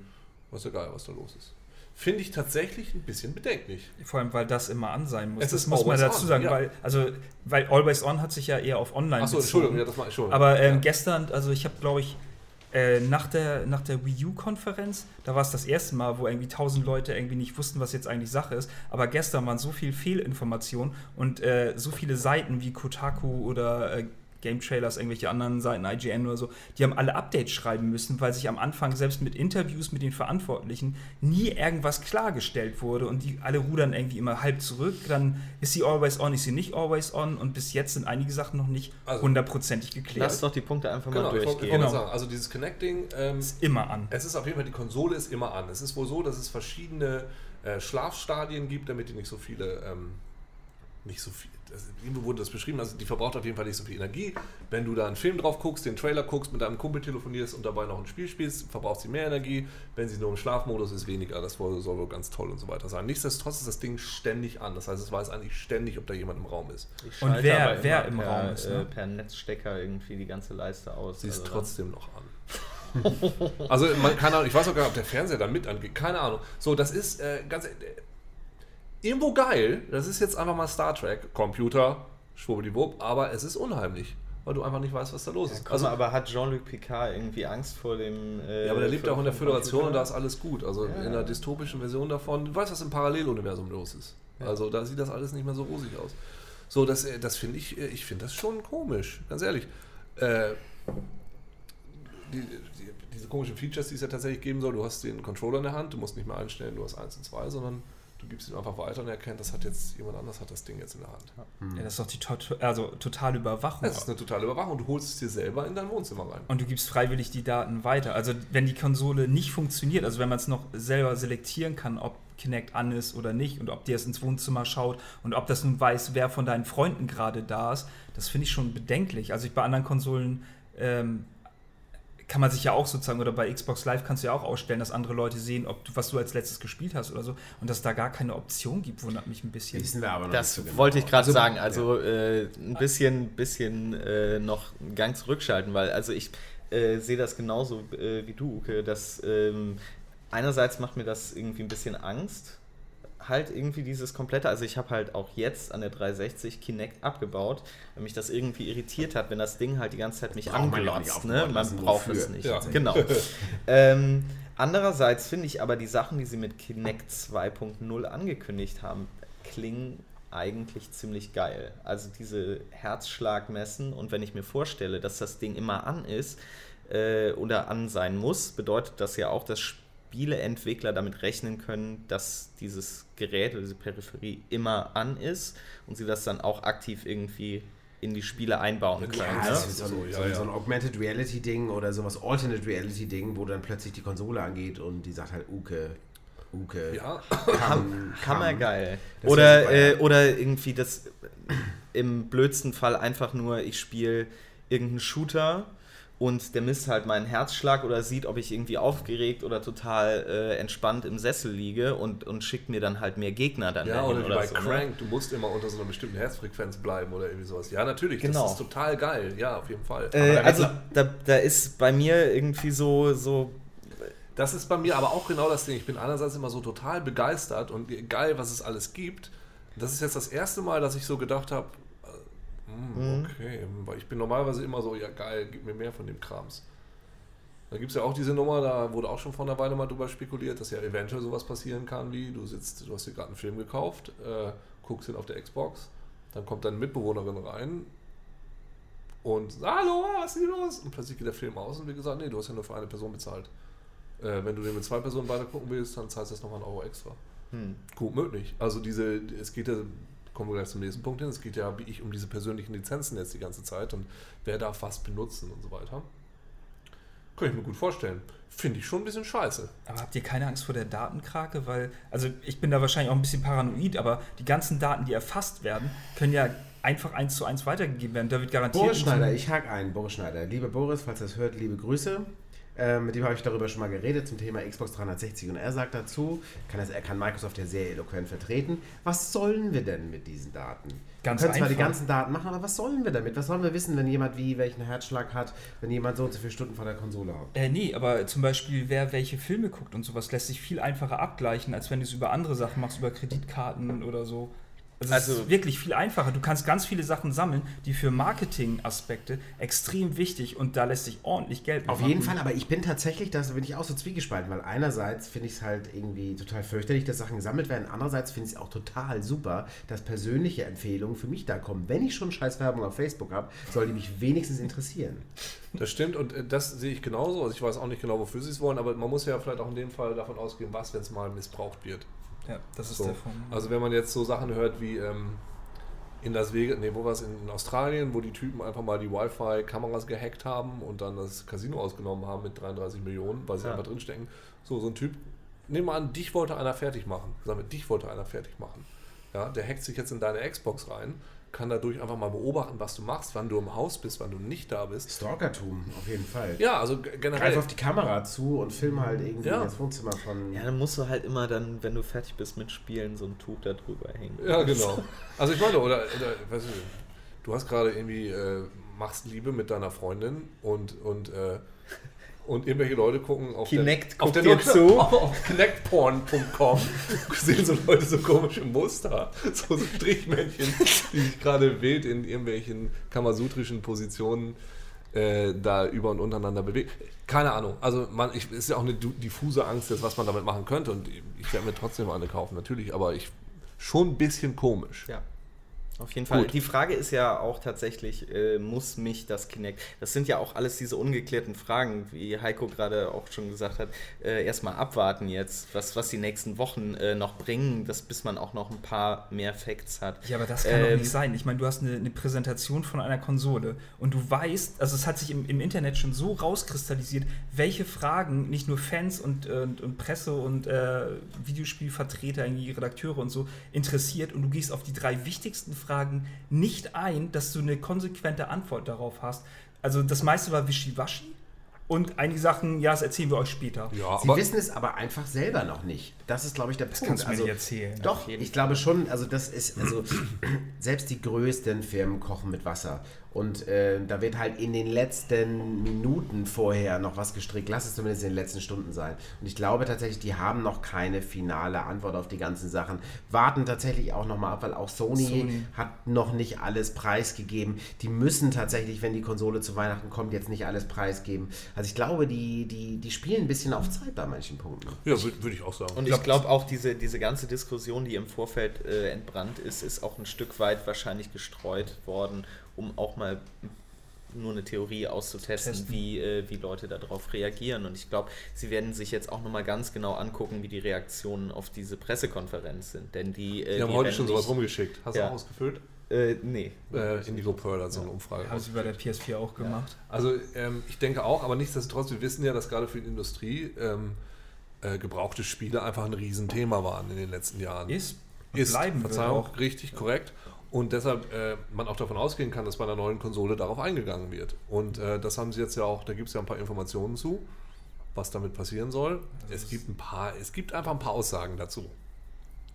weiß ja geil, was da los ist. Finde ich tatsächlich ein bisschen bedenklich. Vor allem, weil das immer an sein muss. Es das muss man dazu on, sagen, ja. weil, also, weil Always On hat sich ja eher auf Online Achso. Entschuldigung, ja, das war Entschuldigung. Aber ähm, ja. gestern, also ich habe, glaube ich, äh, nach, der, nach der Wii U-Konferenz, da war es das erste Mal, wo irgendwie tausend Leute irgendwie nicht wussten, was jetzt eigentlich Sache ist. Aber gestern waren so viel Fehlinformation und äh, so viele Seiten wie Kotaku oder äh, Game Trailers, irgendwelche anderen Seiten, IGN oder so, die haben alle Updates schreiben müssen, weil sich am Anfang selbst mit Interviews mit den Verantwortlichen nie irgendwas klargestellt wurde und die alle rudern irgendwie immer halb zurück. Dann ist sie always on, ist sie nicht always on und bis jetzt sind einige Sachen noch nicht Also, hundertprozentig geklärt. Lass doch die Punkte einfach genau, mal durchgehen. Genau. sagen, also dieses Connecting, ähm, ist immer an. Es ist auf jeden Fall, die Konsole ist immer an. Es ist wohl so, dass es verschiedene äh, Schlafstadien gibt, damit die nicht so viele, ähm, nicht so viel, das, irgendwo wurde das beschrieben, also die verbraucht auf jeden Fall nicht so viel Energie. Wenn du da einen Film drauf guckst, den Trailer guckst, mit deinem Kumpel telefonierst und dabei noch ein Spiel spielst, verbraucht sie mehr Energie. Wenn sie nur im Schlafmodus ist, weniger. Das soll wohl ganz toll und so weiter sein. Nichtsdestotrotz ist das Ding ständig an. Das heißt, es weiß eigentlich ständig, ob da jemand im Raum ist. Ich Und wer- wer im per, Raum ist, ne? Äh, per Netzstecker irgendwie die ganze Leiste aus. Sie ist Also trotzdem noch an. also, man, keine Ahnung, ich weiß auch gar nicht, ob der Fernseher da mit angeht. Keine Ahnung. So, das ist äh, ganz. Irgendwo geil. Das ist jetzt einfach mal Star Trek. Computer, schwubbdiwupp, aber es ist unheimlich, weil du einfach nicht weißt, was da los Ja, ist. guck Also, aber hat Jean-Luc Picard irgendwie Angst vor dem. Äh, ja, aber der lebt ja auch in der Föderation und da ist alles gut. Also Ja. in der dystopischen Version davon, du weißt, was im Paralleluniversum los ist. Ja. Also da sieht das alles nicht mehr so rosig aus. So, das, äh, das finde ich, äh, ich finde das schon komisch, ganz ehrlich. Äh, die, die, diese komischen Features, die es ja tatsächlich geben soll, du hast den Controller in der Hand, du musst nicht mehr einstellen, du hast 1 und 2, sondern du gibst ihn einfach weiter und er erkennt, das hat jetzt jemand anders hat das Ding jetzt in der Hand. Ja, das ist doch die tot also, totale Überwachung. Das ist eine totale Überwachung. Du holst es dir selber in dein Wohnzimmer rein. Und du gibst freiwillig die Daten weiter. Also wenn die Konsole nicht funktioniert, also wenn man es noch selber selektieren kann, ob Kinect an ist oder nicht und ob dir es ins Wohnzimmer schaut und ob das nun weiß, wer von deinen Freunden gerade da ist, das finde ich schon bedenklich. Also ich, bei anderen Konsolen ähm, kann man sich ja auch sozusagen, oder bei Xbox Live kannst du ja auch ausstellen, dass andere Leute sehen, ob du, was du als letztes gespielt hast oder so. Und dass es da gar keine Option gibt, wundert mich ein bisschen. Wissen wir aber noch Das nicht so genau. wollte ich gerade Also, sagen. Also äh, ein bisschen, bisschen äh, noch einen Gang zurückschalten, weil also ich äh, sehe das genauso äh, wie du, Uke. Dass ähm, einerseits macht mir das irgendwie ein bisschen Angst. Halt irgendwie dieses komplette, also ich habe halt auch jetzt an der 360 Kinect abgebaut, weil mich das irgendwie irritiert hat, wenn das Ding halt die ganze Zeit mich anglotzt. Ne? Man braucht es nicht. Ja. Genau. ähm, andererseits finde ich aber die Sachen, die sie mit Kinect 2.0 angekündigt haben, klingen eigentlich ziemlich geil. Also diese Herzschlagmessen und wenn ich mir vorstelle, dass das Ding immer an ist, äh, oder an sein muss, bedeutet das ja auch, dass Spieleentwickler damit rechnen können, dass dieses Gerät oder diese Peripherie immer an ist und sie das dann auch aktiv irgendwie in die Spiele einbauen können. Ja, ne? das ist so, ein- so, ja. so ein Augmented Reality Ding oder sowas Alternate Reality Ding, wo dann plötzlich die Konsole angeht und die sagt halt Uke, Uke. Ja, Ham, Hammergeil. Das Oder, äh, oder irgendwie das im blödsten Fall einfach nur, ich spiele irgendeinen Shooter und der misst halt meinen Herzschlag oder sieht, ob ich irgendwie aufgeregt oder total äh, entspannt im Sessel liege und, und schickt mir dann halt mehr Gegner dann Ja, oder wie bei so, ne? Crank, du musst immer unter so einer bestimmten Herzfrequenz bleiben oder irgendwie sowas. Ja, natürlich, Genau. das ist total geil. Ja, auf jeden Fall. Äh, also da, da ist bei mir irgendwie so, so Das ist bei mir aber auch genau das Ding. Ich bin einerseits immer so total begeistert und geil, was es alles gibt. Das ist jetzt das erste Mal, dass ich so gedacht habe, hm, okay, weil ich bin normalerweise immer so, ja geil, gib mir mehr von dem Krams. Da gibt es ja auch diese Nummer, da wurde auch schon vor einer Weile mal drüber spekuliert, dass ja eventuell sowas passieren kann, wie du sitzt, du hast dir gerade einen Film gekauft, äh, guckst ihn auf der Xbox, dann kommt deine Mitbewohnerin rein und hallo, was ist hier los? Und plötzlich geht der Film aus und wie gesagt, nee, du hast ja nur für eine Person bezahlt. Äh, wenn du den mit zwei Personen weiter gucken willst, dann zahlst du das nochmal einen Euro extra. hm. Gut möglich. Also diese, es geht ja, kommen wir gleich zum nächsten Punkt hin, es geht ja wie ich um diese persönlichen Lizenzen jetzt die ganze Zeit und wer darf was benutzen und so weiter. Könnte ich mir gut vorstellen. Finde ich schon ein bisschen scheiße. Aber habt ihr keine Angst vor der Datenkrake? Weil, also ich bin da wahrscheinlich auch ein bisschen paranoid, aber die ganzen Daten, die erfasst werden, können ja einfach eins zu eins weitergegeben werden. Da wird garantiert. Boris Schneider, ich hake ein, Boris Schneider. Liebe Boris, falls ihr das hört, liebe Grüße. Äh, mit dem habe ich darüber schon mal geredet zum Thema Xbox 360 und er sagt dazu, kann das, er kann Microsoft ja sehr eloquent vertreten. Was sollen wir denn mit diesen Daten? Ganz wir können zwar die einfach. ganzen Daten machen, aber was sollen wir damit? Was sollen wir wissen, wenn jemand wie welchen Herzschlag hat, wenn jemand so und so viele Stunden vor der Konsole hat? Äh, nee, aber zum Beispiel, wer welche Filme guckt und sowas, lässt sich viel einfacher abgleichen, als wenn du es über andere Sachen machst, über Kreditkarten oder so. Also, es Also- ist wirklich viel einfacher. Du kannst ganz viele Sachen sammeln, die für Marketing-Aspekte extrem wichtig und da lässt sich ordentlich Geld Auf mitmachen. jeden Fall, aber ich bin tatsächlich, da bin ich auch so zwiegespalten, weil einerseits finde ich es halt irgendwie total fürchterlich, dass Sachen gesammelt werden, andererseits finde ich es auch total super, dass persönliche Empfehlungen für mich da kommen. Wenn ich schon scheiß Werbung auf Facebook habe, soll die mich wenigstens interessieren. Das stimmt und äh, das sehe ich genauso. Also ich weiß auch nicht genau, wofür sie es wollen, aber man muss ja vielleicht auch in dem Fall davon ausgehen, was, wenn es mal missbraucht wird. Ja, das ist So. der Punkt. Also wenn man jetzt so Sachen hört wie ähm, in Las Vegas, nee, wo war es in, in Australien, wo die Typen einfach mal die Wi-Fi-Kameras gehackt haben und dann das Casino ausgenommen haben mit 33 Millionen, weil sie Ja. einfach drinstecken. So, so ein Typ, nehmen wir an, dich wollte einer fertig machen. Sagen wir, dich wollte einer fertig machen. Ja, der hackt sich jetzt in deine Xbox rein, kann dadurch einfach mal beobachten, was du machst, wann du im Haus bist, wann du nicht da bist. Stalkertum, auf jeden Fall. Ja, also g- Greif generell. auf die Kamera zu und film halt irgendwie Ja. das Wohnzimmer von. Ja, dann musst du halt immer dann, wenn du fertig bist mit Spielen, so ein Tuch da drüber hängen. Ja, genau. Also ich meine, oder, oder weißt du, du hast gerade irgendwie, äh, machst Liebe mit deiner Freundin und, und, äh, und irgendwelche Leute gucken auf Kinect der, auf der zu. Auf, kinectporn.com sehen so Leute so komische Muster, so, so Strichmännchen, die sich gerade wild in irgendwelchen kamasutrischen Positionen äh, da über und untereinander bewegen. Keine Ahnung. Also man, ich, ist ja auch eine diffuse Angst, jetzt, was man damit machen könnte. Und ich werde mir trotzdem eine kaufen, natürlich, aber ich schon ein bisschen komisch. Ja. Auf jeden Fall. Gut. Die Frage ist ja auch tatsächlich, äh, muss mich das Kinect? Das sind ja auch alles diese ungeklärten Fragen, wie Heiko gerade auch schon gesagt hat. Äh, erstmal abwarten jetzt, was, was die nächsten Wochen äh, noch bringen, dass, bis man auch noch ein paar mehr Facts hat. Ja, aber das kann doch Ähm, nicht sein. Ich meine, du hast eine, eine Präsentation von einer Konsole und du weißt, also es hat sich im, im Internet schon so rauskristallisiert, welche Fragen nicht nur Fans und, und, und Presse und äh, Videospielvertreter, irgendwie Redakteure und so interessiert und du gehst auf die drei wichtigsten Fragen nicht ein, dass du eine konsequente Antwort darauf hast. Also das meiste war Wischiwaschi und einige Sachen, ja, das erzählen wir euch später. Ja, Sie wissen es aber einfach selber noch nicht. Das ist, glaube ich, der Das Punkt. kannst du mir Also, nicht erzählen. Doch, ich glaube schon, also das ist, also selbst die größten Firmen kochen mit Wasser. Und äh, da wird halt in den letzten Minuten vorher noch was gestrickt. Lass es zumindest in den letzten Stunden sein. Und ich glaube tatsächlich, die haben noch keine finale Antwort auf die ganzen Sachen. Warten tatsächlich auch nochmal ab, weil auch Sony, Sony. hat noch nicht alles preisgegeben. Die müssen tatsächlich, wenn die Konsole zu Weihnachten kommt, jetzt nicht alles preisgeben. Also ich glaube, die, die, die spielen ein bisschen auf Zeit bei manchen Punkten. Ja, würde würd ich auch sagen. Und ich glaube auch, diese, diese ganze Diskussion, die im Vorfeld äh, entbrannt ist, ist auch ein Stück weit wahrscheinlich gestreut worden, um auch mal nur eine Theorie auszutesten, Testen. wie, äh, wie Leute darauf reagieren. Und ich glaube, sie werden sich jetzt auch nochmal ganz genau angucken, wie die Reaktionen auf diese Pressekonferenz sind. Denn die. Äh, Die haben die heute schon sowas rumgeschickt. Hast Ja. du auch ausgefüllt? Äh, nee. Äh, Indigo Pearl hat so eine Umfrage. Haben sie bei der PS4 auch gemacht. Also ähm, ich denke auch, aber nichtsdestotrotz, wir wissen ja, dass gerade für die Industrie ähm, äh, gebrauchte Spiele einfach ein Riesenthema waren in den letzten Jahren. Ist, Ist, bleiben Verzeihung, auch. richtig, korrekt. Und deshalb äh, man auch davon ausgehen kann, dass bei einer neuen Konsole darauf eingegangen wird. Und äh, das haben sie jetzt ja auch, da gibt es ja ein paar Informationen zu, was damit passieren soll. Es gibt ein paar, es gibt einfach ein paar Aussagen dazu.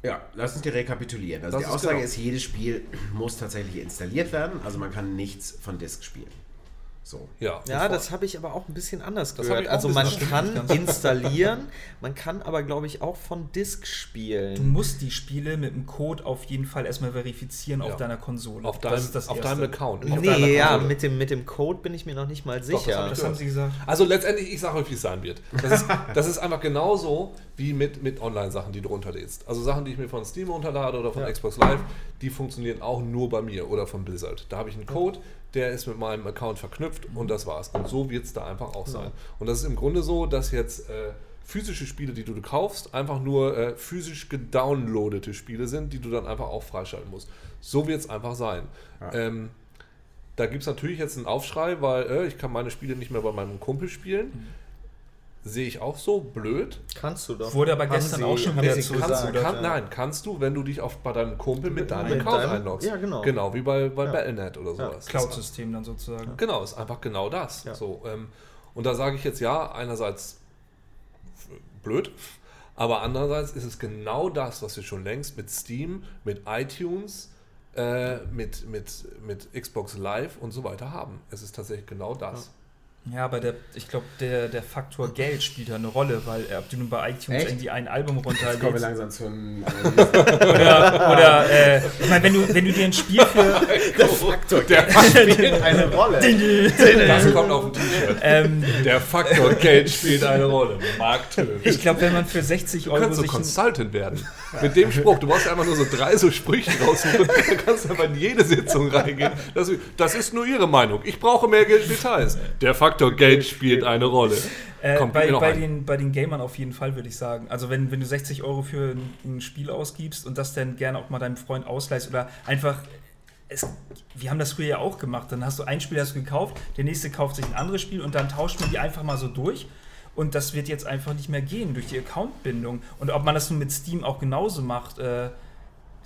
Ja, lass uns die rekapitulieren. Also Das die ist Aussage genau. ist, jedes Spiel muss tatsächlich installiert werden. Also man kann nichts von Disk spielen. So. Ja, Ja, das habe ich aber auch ein bisschen anders Das gehört. hab ich auch Also man bisschen kann installieren, man kann aber, glaube ich, auch von Disk Du spielen. musst die Spiele mit dem Code auf jeden Fall erstmal verifizieren Ja. auf deiner Konsole. auf, Das das auf deinem Account. Nee, deiner ja, Konsole. mit dem, mit dem Code bin ich mir noch nicht mal das hab sicher. ich Das haben sie gesagt. Also letztendlich, ich sage euch, wie es sein wird. Das ist, das ist einfach genauso wie mit, mit Online-Sachen, die du runterlädst. Also Sachen, die ich mir von Steam runterlade oder von Ja. Xbox Live, die funktionieren auch nur bei mir oder von Blizzard. Da habe ich einen Code, der ist mit meinem Account verknüpft und das war's. Und so wird es da einfach auch sein. Und das ist im Grunde so, dass jetzt äh, physische Spiele, die du kaufst, einfach nur äh, physisch gedownloadete Spiele sind, die du dann einfach auch freischalten musst. So wird es einfach sein. Ähm, da gibt es natürlich jetzt einen Aufschrei, weil äh, ich kann meine Spiele nicht mehr bei meinem Kumpel spielen. Sehe ich auch so, blöd. Kannst du doch. Wurde aber gestern sie- auch schon wieder zu gesagt, sagen. Kann, ja. Nein, kannst du, wenn du dich auf, bei deinem Kumpel mit deinem Mit Account deinem- einloggst. ja, genau. Genau, wie bei, bei Ja. Battle.net oder Ja. sowas. Cloud-System dann sozusagen. Genau, ist einfach genau das. Ja. So, ähm, und da sage ich jetzt ja, einerseits blöd, aber andererseits ist es genau das, was wir schon längst mit Steam, mit iTunes, äh, mit, mit, mit Xbox Live und so weiter haben. Es ist tatsächlich genau das. Ja, aber der, ich glaube, der, der Faktor Geld spielt da eine Rolle, weil ob du nun bei iTunes Echt? irgendwie ein Album Jetzt kommen wir runterlädst langsam zum oder, oder äh, ich meine, wenn du, wenn du dir ein Spiel für Faktor, der spielt eine Rolle. Das kommt auf ein T-Shirt. ähm, Der Faktor Geld spielt eine Rolle. Mark Tüll. ich glaube, wenn man für 60 Du Euro kannst so Consultant werden. Mit dem Spruch, du brauchst einfach nur so drei so Sprüche raussuchen und dann kannst du einfach in jede Sitzung reingehen. Das, das ist nur ihre Meinung. Ich brauche mehr Geld Details. Der Faktor Geld spielt eine Rolle. Äh, Komm, bei, bei, den, bei den Gamern auf jeden Fall, würde ich sagen. Also wenn, wenn du 60 Euro für ein, ein Spiel ausgibst und das dann gerne auch mal deinem Freund ausleihst oder einfach. Es, wir haben das früher ja auch gemacht. Dann hast du ein Spiel hast du gekauft, der nächste kauft sich ein anderes Spiel und dann tauscht man die einfach mal so durch. Und das wird jetzt einfach nicht mehr gehen durch die Accountbindung. Und ob man das nun mit Steam auch genauso macht, äh,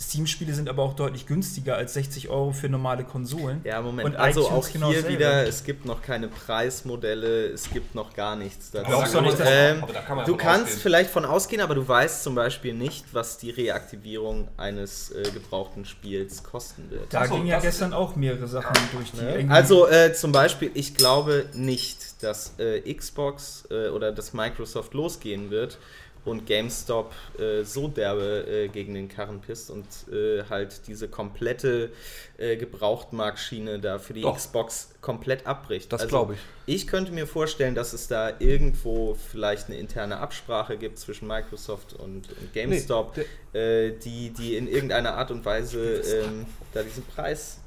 Steam-Spiele sind aber auch deutlich günstiger als 60 Euro für normale Konsolen. Ja, Moment. Und also iTunes auch genau hier dasselbe. wieder, es gibt noch keine Preismodelle, es gibt noch gar nichts dazu. Glaubst du nicht, ähm, aber da kann man du kannst ausgehen. vielleicht von ausgehen, aber du weißt zum Beispiel nicht, was die Reaktivierung eines äh, gebrauchten Spiels kosten wird. Da so, gingen ja gestern auch mehrere Sachen durch die. Ne? Also äh, zum Beispiel, ich glaube nicht, dass äh, Xbox äh, oder dass Microsoft losgehen wird und GameStop äh, so derbe äh, gegen den Karren pisst und äh, halt diese komplette äh, Gebrauchtmarkschiene da für die Doch. Xbox komplett abbricht. Das glaube ich. Ich könnte mir vorstellen, dass es da irgendwo vielleicht eine interne Absprache gibt zwischen Microsoft und, und GameStop, Nee, äh, die, die in irgendeiner Art und Weise ähm, da diesen Preis.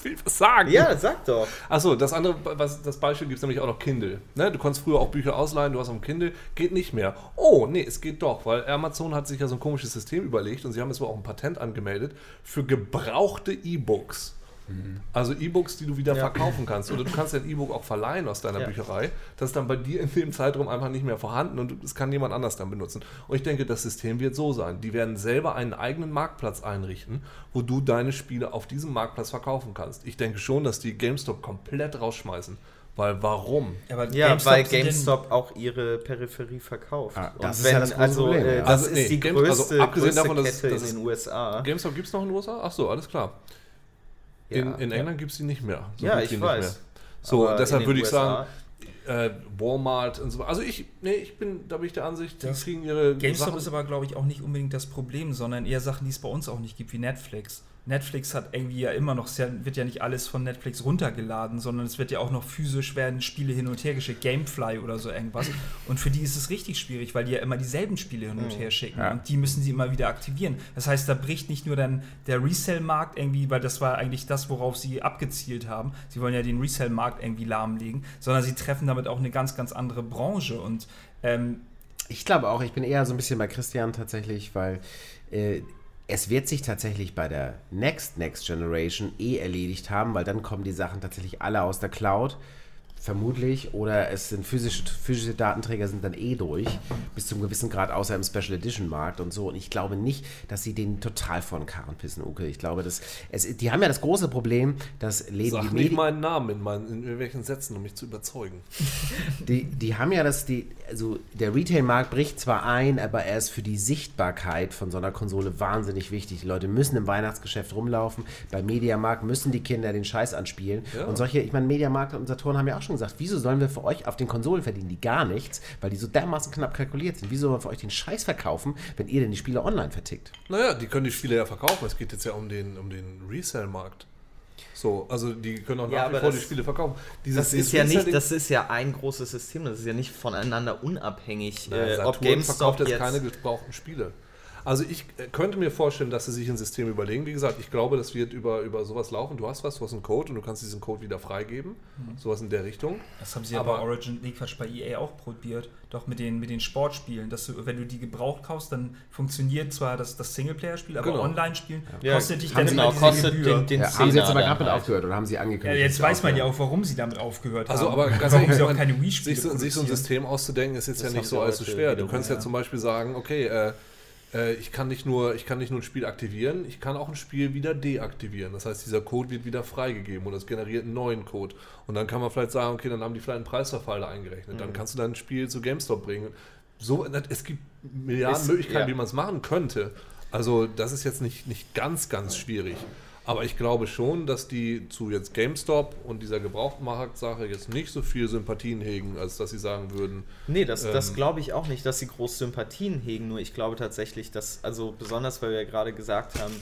Ich will was sagen. Ja, sag doch. Achso, das andere, was, das Beispiel gibt es nämlich auch noch Kindle. Ne? Du konntest früher auch Bücher ausleihen, du hast dem Kindle, geht nicht mehr. Oh, nee, es geht doch, weil Amazon hat sich ja so ein komisches System überlegt und sie haben jetzt wohl auch ein Patent angemeldet für gebrauchte E-Books. Also E-Books, die du wieder Ja. verkaufen kannst. Oder du kannst ein E-Book auch verleihen aus deiner Ja. Bücherei. Das ist dann bei dir in dem Zeitraum einfach nicht mehr vorhanden und es kann jemand anders dann benutzen. Und ich denke, das System wird so sein. Die werden selber einen eigenen Marktplatz einrichten, wo du deine Spiele auf diesem Marktplatz verkaufen kannst. Ich denke schon, dass die GameStop komplett rausschmeißen. Weil warum? Aber Ja, GameStop weil GameStop auch ihre Peripherie verkauft. Ah, Und das ist wenn, ja das große also, Problem, äh, das Also, ist nee, die Game- also größte, abgesehen größte davon, dass- Kette dass- in den USA. GameStop gibt es noch in den USA? Ach so, alles klar. In, in England gibt es die nicht mehr. So ja, gut wie ich nicht weiß. Mehr. So, Aber deshalb würde ich USA sagen, äh, Walmart und so. Also ich, nee, ich bin, da bin ich der Ansicht, die Das kriegen ihre GameStop Sachen- ist aber, glaube ich, auch nicht unbedingt das Problem, sondern eher Sachen, die es bei uns auch nicht gibt, wie Netflix. Netflix hat irgendwie ja immer noch, sehr, wird ja nicht alles von Netflix runtergeladen, sondern es wird ja auch noch physisch werden Spiele hin und her geschickt, Gamefly oder so irgendwas. Und für die ist es richtig schwierig, weil die ja immer dieselben Spiele hin und her schicken Ja. und die müssen sie immer wieder aktivieren. Das heißt, da bricht nicht nur dann der Resell-Markt irgendwie, weil das war eigentlich das, worauf sie abgezielt haben. Sie wollen ja den Resell-Markt irgendwie lahmlegen, sondern sie treffen damit auch eine ganz, ganz andere Branche und ähm, Ich glaube auch, ich bin eher so ein bisschen bei Christian tatsächlich, weil äh, es wird sich tatsächlich bei der Next Next Generation eh erledigt haben, weil dann kommen die Sachen tatsächlich alle aus der Cloud. Vermutlich. Oder es sind physische, physische Datenträger sind dann eh durch. Bis zum gewissen Grad, außer im Special Edition Markt und so. Und ich glaube nicht, dass sie den total von Karren pissen, Uke. Ich glaube, dass es, die haben ja das große Problem, dass Läden Sag die nicht meinen Namen in, meinen, in irgendwelchen Sätzen, um mich zu überzeugen. Die, die haben ja das, die, also der Retail-Markt bricht zwar ein, aber er ist für die Sichtbarkeit von so einer Konsole wahnsinnig wichtig. Die Leute müssen im Weihnachtsgeschäft rumlaufen. Bei Mediamarkt müssen die Kinder den Scheiß anspielen. Ja. Und solche, ich meine, Mediamarkt und Saturn haben ja auch schon gesagt, wieso sollen wir für euch auf den Konsolen verdienen, die gar nichts, weil die so dermaßen knapp kalkuliert sind. Wieso sollen wir für euch den Scheiß verkaufen, wenn ihr denn die Spiele online vertickt? Naja, die können die Spiele ja verkaufen. Es geht jetzt ja um den, um den Resell-Markt. So, also die können auch Ja, nach wie vor das- die Spiele verkaufen. Dieses Das ist ja nicht, das ist ja ein großes System, das ist ja nicht voneinander unabhängig, Na, äh, ob GameStop verkauft jetzt keine gebrauchten Spiele. Also ich äh, könnte mir vorstellen, dass sie sich ein System überlegen. Wie gesagt, ich glaube, das wird über, über sowas laufen. Du hast was, du hast einen Code und du kannst diesen Code wieder freigeben. Sowas in der Richtung. Das haben sie ja Aber- bei Origin, nee, Quatsch, bei EA auch probiert. Doch mit den, mit den Sportspielen. Dass du, wenn du die gebraucht kaufst, dann funktioniert zwar das, das Singleplayer-Spiel, aber Genau. Online-Spielen Ja, kostet dich haben dann sie immer genau, diese Gebühr. den, den Ja, haben sie jetzt aber gerade mit halt. aufgehört oder haben sie ja, angekündigt? jetzt dass sie weiß man ja auch, warum sie damit aufgehört Also, haben. aber ganz warum ehrlich, sie auch ich keine Wii-Spiele sich so, sich so ein. System auszudenken, ist jetzt Das ja nicht so allzu schwer. Du kannst ja. ja. zum Beispiel sagen, okay, äh, ich, kann nicht nur, ich kann nicht nur ein Spiel aktivieren, ich kann auch ein Spiel wieder deaktivieren. Das heißt, dieser Code wird wieder freigegeben und es generiert einen neuen Code. Und dann kann man vielleicht sagen, okay, dann haben die vielleicht einen Preisverfall da eingerechnet. Mhm. Dann kannst du dann ein Spiel zu GameStop bringen. So, es gibt Milliarden Ist- Möglichkeiten, ja. wie man es machen könnte. Also das ist jetzt nicht, nicht ganz, ganz schwierig. Aber ich glaube schon, dass die zu jetzt GameStop und dieser Gebrauchtmarkt-Sache jetzt nicht so viel Sympathien hegen, als dass sie sagen würden, Nee, das, das Ähm, glaube ich auch nicht, dass sie groß Sympathien hegen. Nur ich glaube tatsächlich, dass, also besonders, weil wir ja gerade gesagt haben,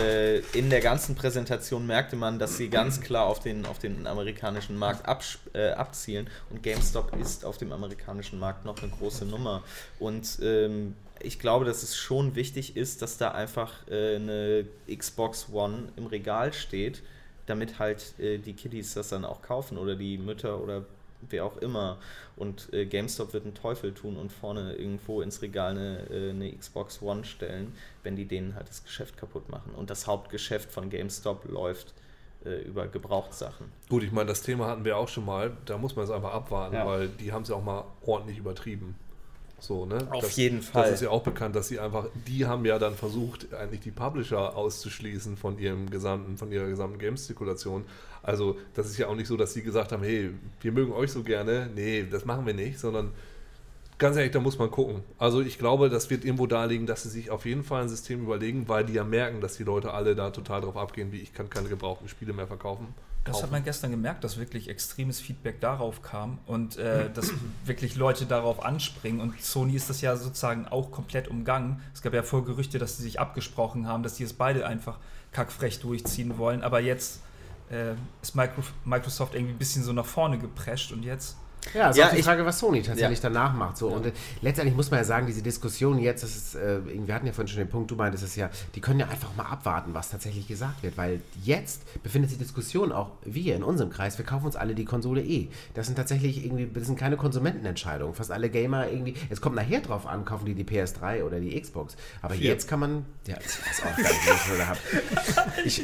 äh, in der ganzen Präsentation merkte man, dass sie ganz klar auf den, auf den amerikanischen Markt abs- äh, abzielen. Und GameStop ist auf dem amerikanischen Markt noch eine große Nummer. Und ähm, ich glaube, dass es schon wichtig ist, dass da einfach äh, eine Xbox One im Regal steht, damit halt äh, die Kiddies das dann auch kaufen oder die Mütter oder wer auch immer. Und äh, GameStop wird einen Teufel tun und vorne irgendwo ins Regal eine, äh, eine Xbox One stellen, wenn die denen halt das Geschäft kaputt machen. Und das Hauptgeschäft von GameStop läuft äh, über Gebrauchtsachen. gut, ich meine, das Thema hatten wir auch schon mal, da muss man es einfach abwarten, Ja. weil die haben es ja auch mal ordentlich übertrieben. So, ne? Auf das, jeden Fall. Das ist ja auch bekannt, dass sie einfach, die haben ja dann versucht, eigentlich die Publisher auszuschließen von ihrem gesamten, von ihrer gesamten Games-Zirkulation. Also, das ist ja auch nicht so, dass sie gesagt haben, hey, wir mögen euch so gerne. Nee, das machen wir nicht, sondern ganz ehrlich, da muss man gucken. Also ich glaube, das wird irgendwo darlegen, dass sie sich auf jeden Fall ein System überlegen, weil die ja merken, dass die Leute alle da total drauf abgehen, wie ich kann keine gebrauchten Spiele mehr verkaufen. Das hat man gestern gemerkt, dass wirklich extremes Feedback darauf kam und äh, dass wirklich Leute darauf anspringen. Und Sony ist das ja sozusagen auch komplett umgangen. Es gab ja vor Gerüchte, dass sie sich abgesprochen haben, dass die es beide einfach kackfrech durchziehen wollen. Aber jetzt äh, ist Micro Microsoft irgendwie ein bisschen so nach vorne geprescht und jetzt. Ja, ist Ja, auch die Frage, was Sony tatsächlich Ja. danach macht. So. Und äh, letztendlich muss man ja sagen, diese Diskussion jetzt, das ist, äh, wir hatten ja vorhin schon den Punkt, du meintest es ja, die können ja einfach mal abwarten, was tatsächlich gesagt wird, weil jetzt befindet sich die Diskussion auch wir in unserem Kreis, wir kaufen uns alle die Konsole eh. Das sind tatsächlich irgendwie, das sind keine Konsumentenentscheidungen. Fast alle Gamer irgendwie, es kommt nachher drauf an, kaufen die die PS3 oder die Xbox. Aber Vier. jetzt kann man, ja, ich weiß auch gar nicht, wie ich das habe. Ich,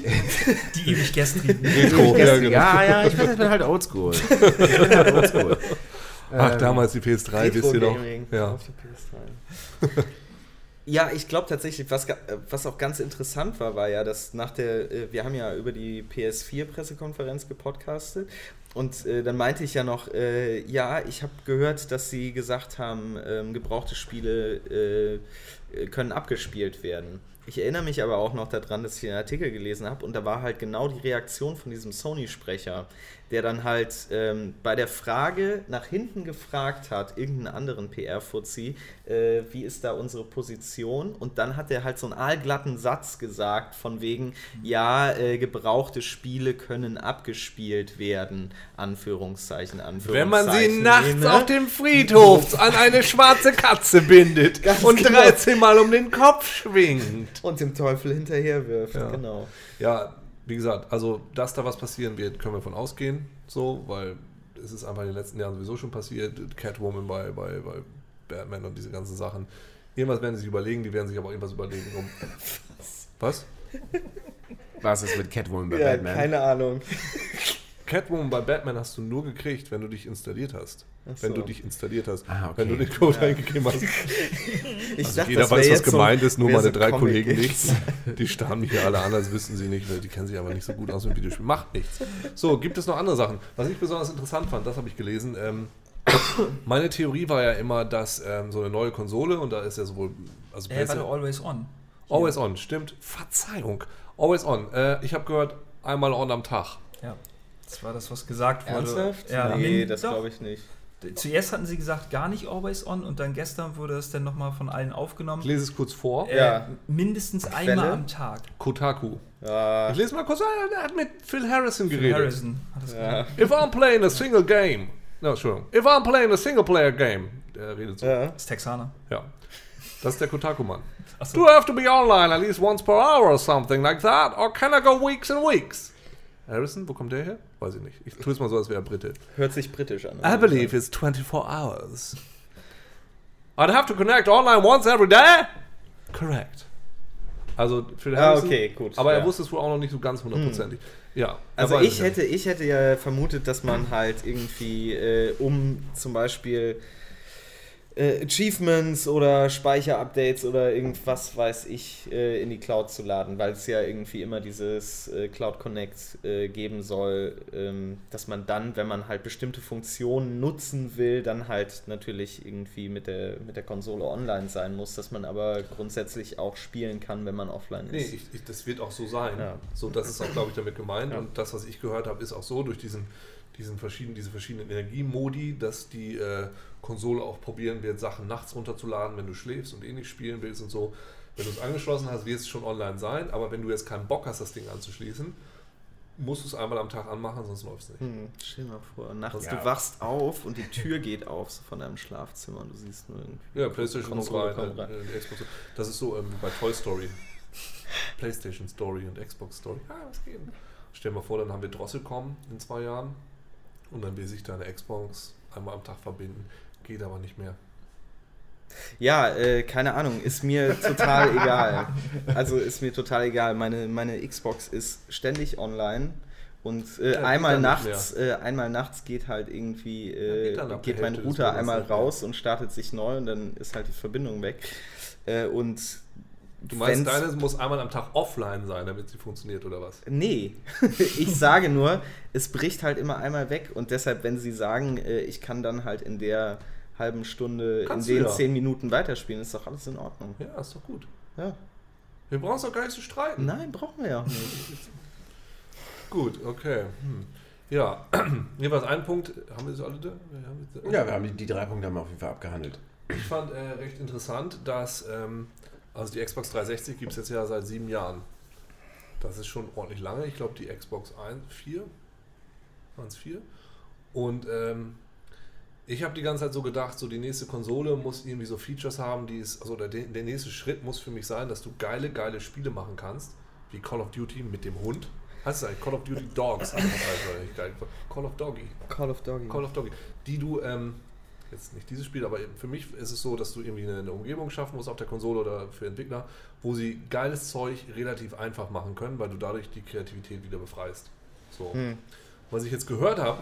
Die ewig gestrigen. Ja, ja, ja, ja, ich bin halt oldschool. Ich bin halt oldschool. Ach, Ähm, damals die PS3, wisst ihr noch? Retro-Gaming Ja. auf der PS3. Ja, ich glaube tatsächlich, was, was auch ganz interessant war, war ja, dass nach der, äh, wir haben ja über die PS4-Pressekonferenz gepodcastet und äh, dann meinte ich ja noch, äh, ja, ich habe gehört, dass sie gesagt haben, ähm, gebrauchte Spiele äh, können abgespielt werden. Ich erinnere mich aber auch noch daran, dass ich einen Artikel gelesen habe und da war halt genau die Reaktion von diesem Sony-Sprecher, der dann halt ähm, bei der Frage nach hinten gefragt hat, irgendeinen anderen PR-Fuzzi, äh, wie ist da unsere Position? Und dann hat er halt so einen aalglatten Satz gesagt, von wegen, ja, äh, gebrauchte Spiele können abgespielt werden, Anführungszeichen, Anführungszeichen. Wenn man sie nachts ne? auf dem Friedhof an eine schwarze Katze bindet und genau. 13 Mal um den Kopf schwingt. Und dem Teufel hinterher wirft, Ja. genau. Ja, wie gesagt, also dass da was passieren wird, können wir von ausgehen, so, weil es ist einfach in den letzten Jahren sowieso schon passiert. Catwoman bei, bei, bei Batman und diese ganzen Sachen. Irgendwas werden sie sich überlegen, die werden sich aber irgendwas überlegen. Um was? Was ist mit Catwoman bei Ja, Batman? keine Ahnung. Catwoman bei Batman hast du nur gekriegt, wenn du dich installiert hast. Ach Wenn so. du dich installiert hast. Ah, okay. Wenn du den Code eingegeben hast. Ich Also dachte, jeder weiß, was jetzt so- gemeint ist, nur meine so drei Comic Kollegen jetzt. nicht. Die starren mich hier alle an, als wüssten sie nicht, weil die kennen sich aber nicht so gut aus mit Videospielen. Macht nichts. So, gibt es noch andere Sachen? Was ich besonders interessant fand, das habe ich gelesen. Ähm, meine Theorie war ja immer, dass ähm, so eine neue Konsole, und da ist ja sowohl. Also Äh, warte, Always On. Always on, stimmt. Verzeihung. Always on. Äh, ich habe gehört, einmal on am Tag. Ja. Das war das, was gesagt wurde. Ernsthaft? Ja, nee, das glaube ich nicht. Zuerst hatten sie gesagt, gar nicht Always On und dann gestern wurde es dann nochmal von allen aufgenommen. Ich lese es kurz vor. Äh, Ja. Mindestens Quelle? einmal am Tag. Kotaku. Ja, Ich lese mal kurz, ah, der hat mit Phil Harrison Phil geredet. Harrison hat es ja. If I'm playing a single game. No, Entschuldigung. If I'm playing a single player game. Der redet so. Ja. ja. Das ist Texaner. Das ist der Kotaku-Mann. Achso. Do I have to be online at least once per hour or something like that? Or can I go weeks and weeks? Harrison, wo kommt der her? Weiß ich nicht. Ich tue es mal so, als wäre er Brite. Hört sich britisch an. I believe it's 24 hours. I'd have to connect online once every day? Correct. Also Phil Ah, Harrison. okay, gut. Aber er ja. wusste es wohl auch noch nicht so ganz hundertprozentig. Ja. er Also ich ja hätte, ich hätte ja vermutet, dass man halt irgendwie, äh, um zum Beispiel äh, Achievements oder Speicherupdates oder irgendwas, weiß ich, äh, in die Cloud zu laden, weil es ja irgendwie immer dieses äh, Cloud Connect äh, geben soll, ähm, dass man dann, wenn man halt bestimmte Funktionen nutzen will, dann halt natürlich irgendwie mit der, mit der Konsole online sein muss, dass man aber grundsätzlich auch spielen kann, wenn man offline Nee, ist. ich, ich, das wird auch so sein. Ja. So, das ist auch, glaube ich, damit gemeint. Ja. Und das, was ich gehört habe, ist auch so, durch diesen, diesen verschiedenen, diese verschiedenen Energiemodi, dass die äh, Konsole auch probieren wird, Sachen nachts runterzuladen, wenn du schläfst und eh nicht spielen willst und so. Wenn du es angeschlossen hast, wird es schon online sein, aber wenn du jetzt keinen Bock hast, das Ding anzuschließen, musst du es einmal am Tag anmachen, sonst läuft es nicht. Hm, stell dir mal vor, nachts Ja. du wachst auf und die Tür geht auf so von deinem Schlafzimmer und du siehst nur irgendwie. Ja, PlayStation kommt Konsole rein, kommt äh, rein. äh, Xbox. Das ist so ähm, bei Toy Story. PlayStation Story und Xbox Story. Ah, was geht? Stell dir mal vor, dann haben wir Drosselcom in zwei Jahren und dann will sich deine Xbox einmal am Tag verbinden. Geht aber nicht mehr. Ja, äh, keine Ahnung, ist mir total egal. Also ist mir total egal. Meine, meine Xbox ist ständig online. Und äh, Ja, geht einmal nachts, äh, einmal nachts geht halt irgendwie, äh, geht ab geht der mein Router einmal raus und startet sich neu und dann ist halt die Verbindung weg. Äh, und Du meinst, wenn's- deine muss einmal am Tag offline sein, damit sie funktioniert, oder was? Nee, ich sage nur, es bricht halt immer einmal weg und deshalb, wenn Sie sagen, äh, ich kann dann halt in der halben Stunde, Kannst in den ja. zehn Minuten weiterspielen, ist doch alles in Ordnung. Ja, ist doch gut. Ja. Wir brauchen es doch gar nicht zu streiten. Nein, brauchen wir ja auch nicht. Gut, okay. Hm. Ja, jeweils ein Punkt. Haben wir so alle da? Wir Ja, wir haben die, die drei Punkte haben wir auf jeden Fall abgehandelt. Ich fand äh, recht interessant, dass ähm, also die Xbox 360 gibt es jetzt ja seit sieben Jahren. Das ist schon ordentlich lange. Ich glaube, die Xbox 1, 4, waren es 4. Und ähm, ich habe die ganze Zeit so gedacht, so die nächste Konsole muss irgendwie so Features haben, die es, also der, der nächste Schritt muss für mich sein, dass du geile, geile Spiele machen kannst, wie Call of Duty mit dem Hund. Heißt es eigentlich Call of Duty Dogs? Call of Doggy. Call of Doggy. Call of Doggy. Die du, ähm, jetzt nicht dieses Spiel, aber für mich ist es so, dass du irgendwie eine, eine Umgebung schaffen musst auf der Konsole oder für Entwickler, wo sie geiles Zeug relativ einfach machen können, weil du dadurch die Kreativität wieder befreist. So. Hm. Was ich jetzt gehört habe,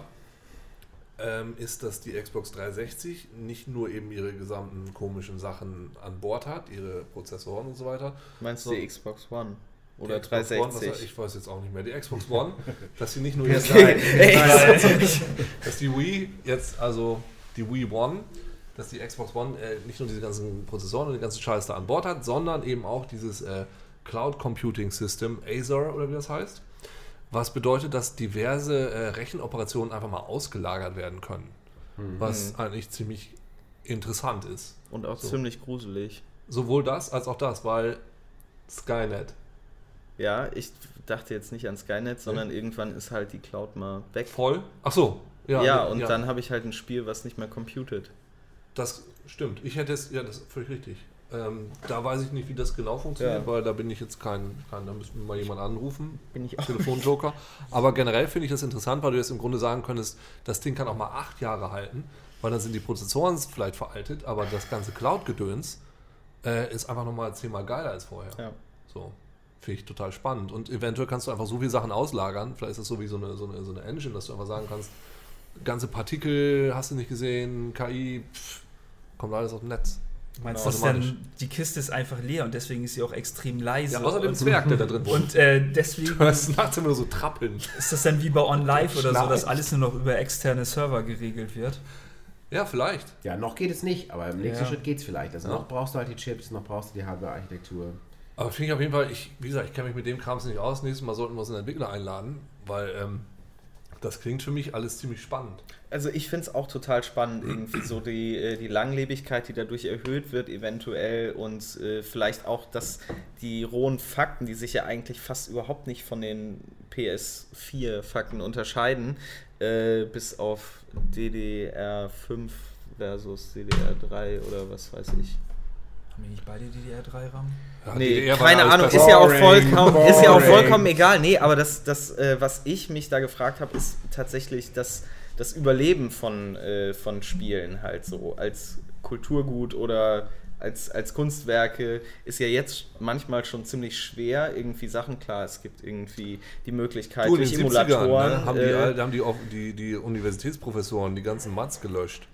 ähm, ist, dass die Xbox 360 nicht nur eben ihre gesamten komischen Sachen an Bord hat, ihre Prozessoren und so weiter. Meinst du die Xbox One? Oder Xbox One, was, 360? ich weiß jetzt auch nicht mehr. Die Xbox One, dass sie nicht nur jetzt nein. Dass die Wii jetzt, also die Wii One, dass die Xbox One äh, nicht nur diese ganzen Prozessoren und den ganzen Scheiß da an Bord hat, sondern eben auch dieses äh, Cloud Computing System, Azure oder wie das heißt. Was bedeutet, dass diverse äh, Rechenoperationen einfach mal ausgelagert werden können. Was eigentlich ziemlich interessant ist. Und auch So. ziemlich gruselig. Sowohl das als auch das, weil Skynet. Ja, ich dachte jetzt nicht an Skynet, sondern irgendwann ist halt die Cloud mal weg. Voll? Ach so. Ja, Ja, und dann habe ich halt ein Spiel, was nicht mehr computet. Das stimmt. Ich hätte es, ja, das ist völlig richtig. Ähm, da weiß ich nicht, wie das genau funktioniert, Ja. weil da bin ich jetzt kein, kein da müssen wir mal jemanden anrufen. Bin ich auch. Telefonjoker. Aber generell finde ich das interessant, weil du jetzt im Grunde sagen könntest, das Ding kann auch mal acht Jahre halten, weil dann sind die Prozessoren vielleicht veraltet, aber das ganze Cloud-Gedöns äh, ist einfach nochmal zehnmal geiler als vorher. Ja. So. Finde ich total spannend. Und eventuell kannst du einfach so viele Sachen auslagern. Vielleicht ist das so wie so eine, so eine, so eine Engine, dass du einfach sagen kannst, ganze Partikel hast du nicht gesehen, KI, pff, kommt alles aus dem Netz. Meinst Genau. du, dann die Kiste ist einfach leer und deswegen ist sie auch extrem leise? Ja, außer dem und, Zwerg, der da drin wohnt. und äh, deswegen Du hörst nachts immer nur so trappeln. ist das dann wie bei OnLive oder so, dass alles nur noch über externe Server geregelt wird. Ja, vielleicht. Ja, noch geht es nicht, aber im nächsten Ja. Schritt geht es vielleicht. Also Ja. noch brauchst du halt die Chips, noch brauchst du die Hardware-Architektur. Aber finde ich auf jeden Fall, ich, wie gesagt, ich kenne mich mit dem Krams nicht aus. Nächstes Mal sollten wir uns einen Entwickler einladen, weil ähm, das klingt für mich alles ziemlich spannend. Also ich finde es auch total spannend, irgendwie so die, äh, die Langlebigkeit, die dadurch erhöht wird, eventuell und äh, vielleicht auch, dass die rohen Fakten, die sich ja eigentlich fast überhaupt nicht von den PS4-Fakten unterscheiden, äh, bis auf DDR5 versus DDR3 oder was weiß ich. Haben wir nicht beide DDR3-RAM? Ja, Nee, DDR keine Ahnung, ist ja auch Boring, vollkommen, ist ja auch vollkommen egal. Nee, aber das, das äh, was ich mich da gefragt habe, ist tatsächlich das, das Überleben von, äh, von Spielen halt so als Kulturgut oder als, als Kunstwerke ist ja jetzt manchmal schon ziemlich schwer. Irgendwie Sachen, klar, es gibt irgendwie die Möglichkeit Du, durch den 70ern Emulatoren. ne, haben, die, äh, haben die, auch die, die Universitätsprofessoren die ganzen Mats gelöscht.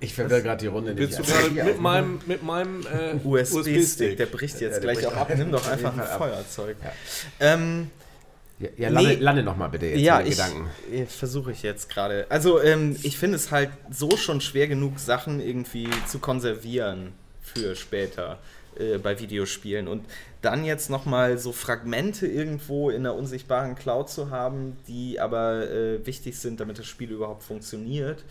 Ich verwirre gerade die Runde Willst du nicht. gerade Also, mit meinem, mit meinem äh, USB-Stick, der bricht jetzt Ja, der gleich bricht auch ab. Nimm doch einfach ein ab. Feuerzeug. Ja. Ähm, Ja, ja lande, Nee. lande noch mal bitte jetzt ja, ich, Gedanken. äh, versuche ich jetzt gerade. Also ähm, ich finde es halt so schon schwer genug, Sachen irgendwie zu konservieren für später äh, bei Videospielen. Und dann jetzt nochmal so Fragmente irgendwo in der unsichtbaren Cloud zu haben, die aber äh, wichtig sind, damit das Spiel überhaupt funktioniert.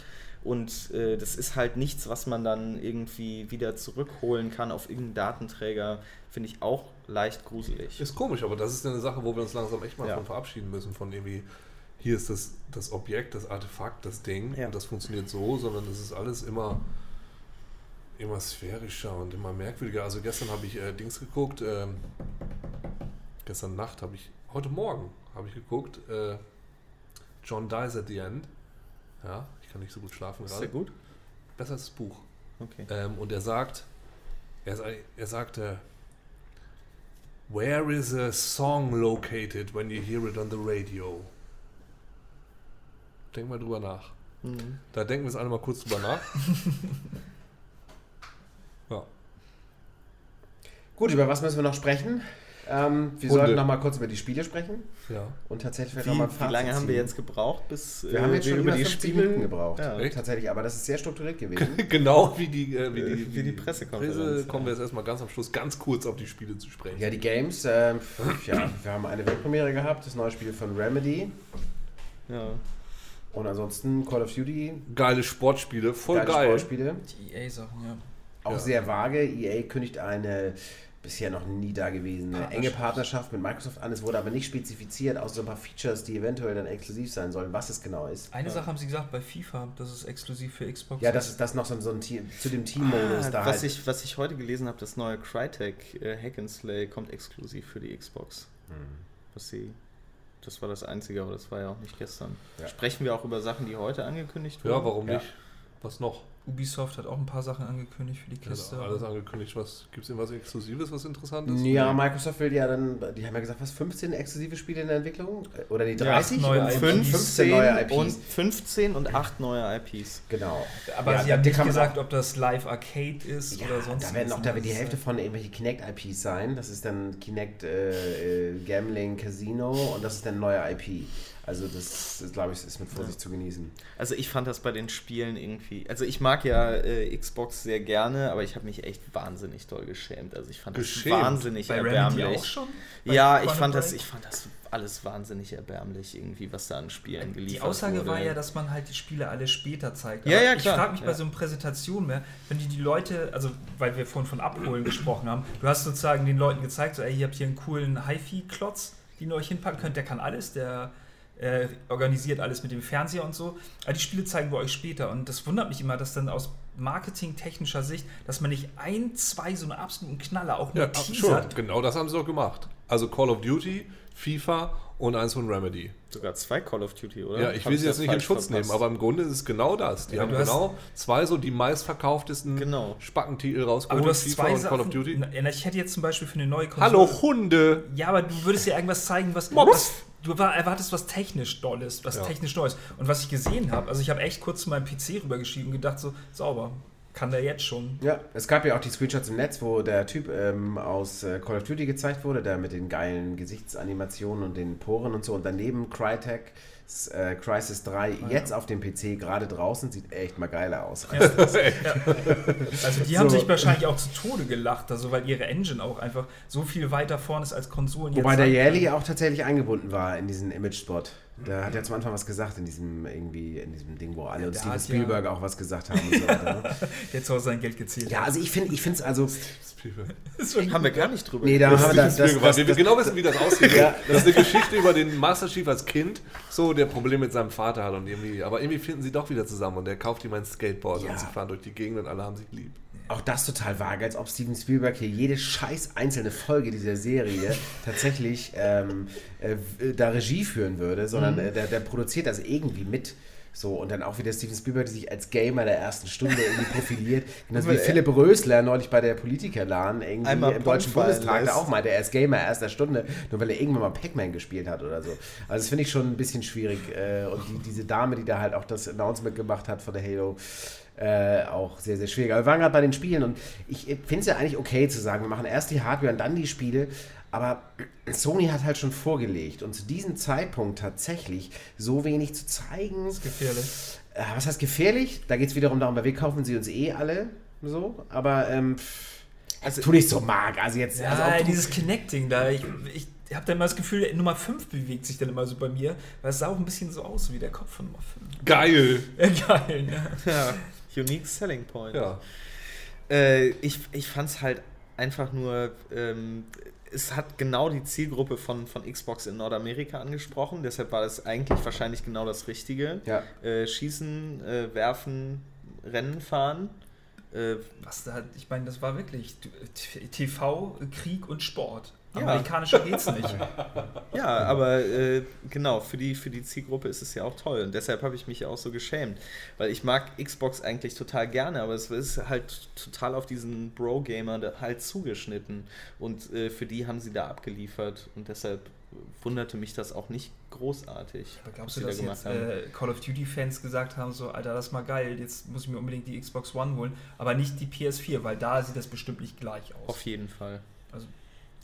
Und äh, das ist halt nichts, was man dann irgendwie wieder zurückholen kann auf irgendeinen Datenträger, finde ich auch leicht gruselig. Ist komisch, aber das ist eine Sache, wo wir uns langsam echt mal Ja. von verabschieden müssen, von irgendwie, hier ist das, das Objekt, das Artefakt, das Ding Ja. und das funktioniert so, sondern es ist alles immer, immer sphärischer und immer merkwürdiger. Also gestern habe ich äh, Dings geguckt, ähm, gestern Nacht habe ich, heute Morgen habe ich geguckt, äh, John Dies at the End. Ja, kann nicht so gut schlafen Ist gerade. der gut? Besser als das Buch. Okay. Ähm, und er sagt, er, er sagte, Where is a song located when you hear it on the radio? Denk mal drüber nach. Mhm. Da denken wir jetzt alle mal kurz drüber nach. ja. Gut, über was müssen wir noch sprechen? Ähm, wir Hunde. sollten noch mal kurz über die Spiele sprechen ja. und tatsächlich vielleicht Wie, noch mal ein wie Fazit lange haben wir jetzt gebraucht, bis Wir haben jetzt schon über 50 Minuten Spiele- gebraucht. Ja. Tatsächlich, aber das ist sehr strukturiert gewesen. genau wie die, äh, wie Äh, die, wie die Pressekonferenz, Presse kommen wir jetzt erstmal ganz am Schluss ganz kurz auf die Spiele zu sprechen. Ja, die Games, ähm, ja, wir haben eine Weltpremiere gehabt, das neue Spiel von Remedy Ja. und ansonsten Call of Duty, Geile Sportspiele, voll geile geil. Sportspiele. Die EA-Sachen, ja. Auch Ja. sehr vage. EA kündigt eine bisher noch nie dagewesene enge Partnerschaft mit Microsoft an. Es wurde aber nicht spezifiziert, außer so ein paar Features, die eventuell dann exklusiv sein sollen, was es genau ist. Eine Sache haben sie gesagt bei FIFA, dass es exklusiv für Xbox Ja, ist. das ist das noch so, so ein Team, zu dem Team-Modus Ah, da was, halt. ich, was ich heute gelesen habe, das neue Crytek äh, Hack and Slay kommt exklusiv für die Xbox. Hm. Was sie, das war das Einzige, aber das war ja auch nicht gestern. Ja. Sprechen wir auch über Sachen, die heute angekündigt wurden? Ja, warum Ja. nicht? Was noch? Ubisoft hat auch ein paar Sachen angekündigt für die Ja, Kiste. alles angekündigt. Was gibt es denn was Exklusives, was interessant ist? Ja, Microsoft will ja dann, die haben ja gesagt, was, 15 exklusive Spiele in der Entwicklung? Oder die 30? neue Und IPs. 15 neue IPs. und 15 und 8 neue IPs. genau. aber Ja, sie haben nicht man gesagt, ob das Live Arcade ist Ja, oder sonst da werden auch da wird die Hälfte von irgendwelche Kinect-IPs sein. Das ist dann Kinect äh, äh, Gambling Casino und das ist dann ein neuer IP. Also das, das glaube ich, ist mit Vorsicht zu genießen. Also ich fand das bei den Spielen irgendwie. Also ich mag ja äh, Xbox sehr gerne, aber ich habe mich echt wahnsinnig doll geschämt. Also ich fand Geschämt? das wahnsinnig Bei Remedy erbärmlich. auch schon? Bei Ja, ich Quantum fand das, Break? ich fand das alles wahnsinnig erbärmlich irgendwie, was da an Spielen geliefert Die Aussage wurde. war ja, dass man halt die Spiele alle später zeigt. Ja, Aber ja, Ich klar. frage mich bei Ja. so einer Präsentation mehr, wenn die die Leute, also weil wir vorhin von Abholen gesprochen haben, du hast sozusagen den Leuten gezeigt, so, ey, ihr habt hier einen coolen HiFi-Klotz, den ihr euch hinpacken könnt, der kann alles, der äh, organisiert alles mit dem Fernseher und so. Aber die Spiele zeigen wir euch später. Und das wundert mich immer, dass dann aus marketingtechnischer Sicht, dass man nicht ein, zwei so eine absoluten Knaller auch nur Ja, schon. teasert. Genau das haben sie doch gemacht. Also Call of Duty, FIFA und eins von Remedy. Sogar zwei Call of Duty, oder? Ja, ich Hab will sie jetzt nicht in Schutz verpasst? nehmen, aber im Grunde ist es genau das. Die Ja, haben genau zwei so die meistverkauftesten Genau. Spackentitel Aber rausgeholt, du hast FIFA zwei und Call of Sachen. Duty. Na, Ich hätte jetzt zum Beispiel für eine neue Konsole. Hallo Hunde! Ja, aber du würdest ja irgendwas zeigen, was, Mops. was du war- erwartest, was technisch Dolles, was Ja. technisch Neues. Und was ich gesehen habe, also ich habe echt kurz zu meinem PC rübergeschrieben und gedacht so, sauber, kann der jetzt schon. Ja, es gab ja auch die Screenshots im Netz, wo der Typ ähm, aus äh, Call of Duty gezeigt wurde, der mit den geilen Gesichtsanimationen und den Poren und so. Und daneben Crytek äh, Crisis 3 jetzt auf dem PC gerade draußen sieht echt mal geiler aus. Ja. Also die haben So. sich wahrscheinlich auch zu Tode gelacht, also weil ihre Engine auch einfach so viel weiter vorne ist als Konsolen. Wobei jetzt der können. auch tatsächlich eingebunden war in diesen Image-Spot. Der hat ja zum Anfang was gesagt in diesem irgendwie in diesem Ding, wo alle und der Steven hat ja- Spielberg auch was gesagt haben und so weiter. ne? Jetzt auch sein Geld gezählt. Ja, also ich finde ich finde es also Haben wir gar nicht drüber nee, da Das haben ist wir das, das, das, wir genau wissen, wie das aussieht. Das ist eine Geschichte über den Master Chief als Kind, so der Probleme mit seinem Vater hat und irgendwie, aber irgendwie finden sie doch wieder zusammen und der kauft ihm ein Skateboard Ja. und sie fahren durch die Gegend und alle haben sich lieb. auch das total vage, als ob Steven Spielberg hier jede scheiß einzelne Folge dieser Serie tatsächlich ähm, äh, da Regie führen würde, sondern äh, der, der produziert das irgendwie mit. So, und dann auch wieder Steven Spielberg, der sich als Gamer der ersten Stunde irgendwie profiliert. Genauso wie Philipp Rösler neulich bei der Politikerladen irgendwie Einmal im Deutschen Bundestag, der lässt. auch meinte, er ist Gamer erster Stunde, nur weil er irgendwann mal Pac-Man gespielt hat oder so. Also das finde ich schon ein bisschen schwierig. Äh, und die, diese Dame, die da halt auch das Announcement gemacht hat von der Halo, äh, auch sehr, sehr schwierig. Aber wir waren gerade bei den Spielen und ich finde es ja eigentlich okay zu sagen, wir machen erst die Hardware und dann die Spiele. Aber Sony hat halt schon vorgelegt und zu diesem Zeitpunkt tatsächlich so wenig zu zeigen. Gefährlich. Äh, was heißt gefährlich? Da geht es wiederum darum, weil wir kaufen sie uns eh alle so. Aber ähm, also, tu nicht so mag. Also jetzt, Ja, also dieses Connecting da, ich, ich habe dann immer das Gefühl, Nummer 5 bewegt sich dann immer so bei mir, weil es sah auch ein bisschen so aus wie der Kopf von Nummer 5. Geil! Geil, ne? Ja, unique selling point. Ja. Äh, ich ich fand es halt einfach nur, ähm, es hat genau die Zielgruppe von, von Xbox in Nordamerika angesprochen, deshalb war das eigentlich wahrscheinlich genau das Richtige. Ja. Äh, schießen, äh, werfen, Rennen fahren. Äh, Was da, ich meine, das war wirklich TV, Krieg und Sport. Ja. Amerikanischer geht's nicht. Ja, aber äh, genau, für die, für die Zielgruppe ist es ja auch toll. Und deshalb habe ich mich auch so geschämt. Weil ich mag Xbox eigentlich total gerne, aber es ist halt total auf diesen Bro-Gamer halt zugeschnitten. Und äh, für die haben sie da abgeliefert. Und deshalb wunderte mich das auch nicht großartig. Aber glaubst du, sie da dass jetzt äh, Call of Duty-Fans gesagt haben, so, Alter, das ist mal geil, jetzt muss ich mir unbedingt die Xbox One holen, aber nicht die PS4, weil da sieht das bestimmt nicht gleich aus. Auf jeden Fall. Also,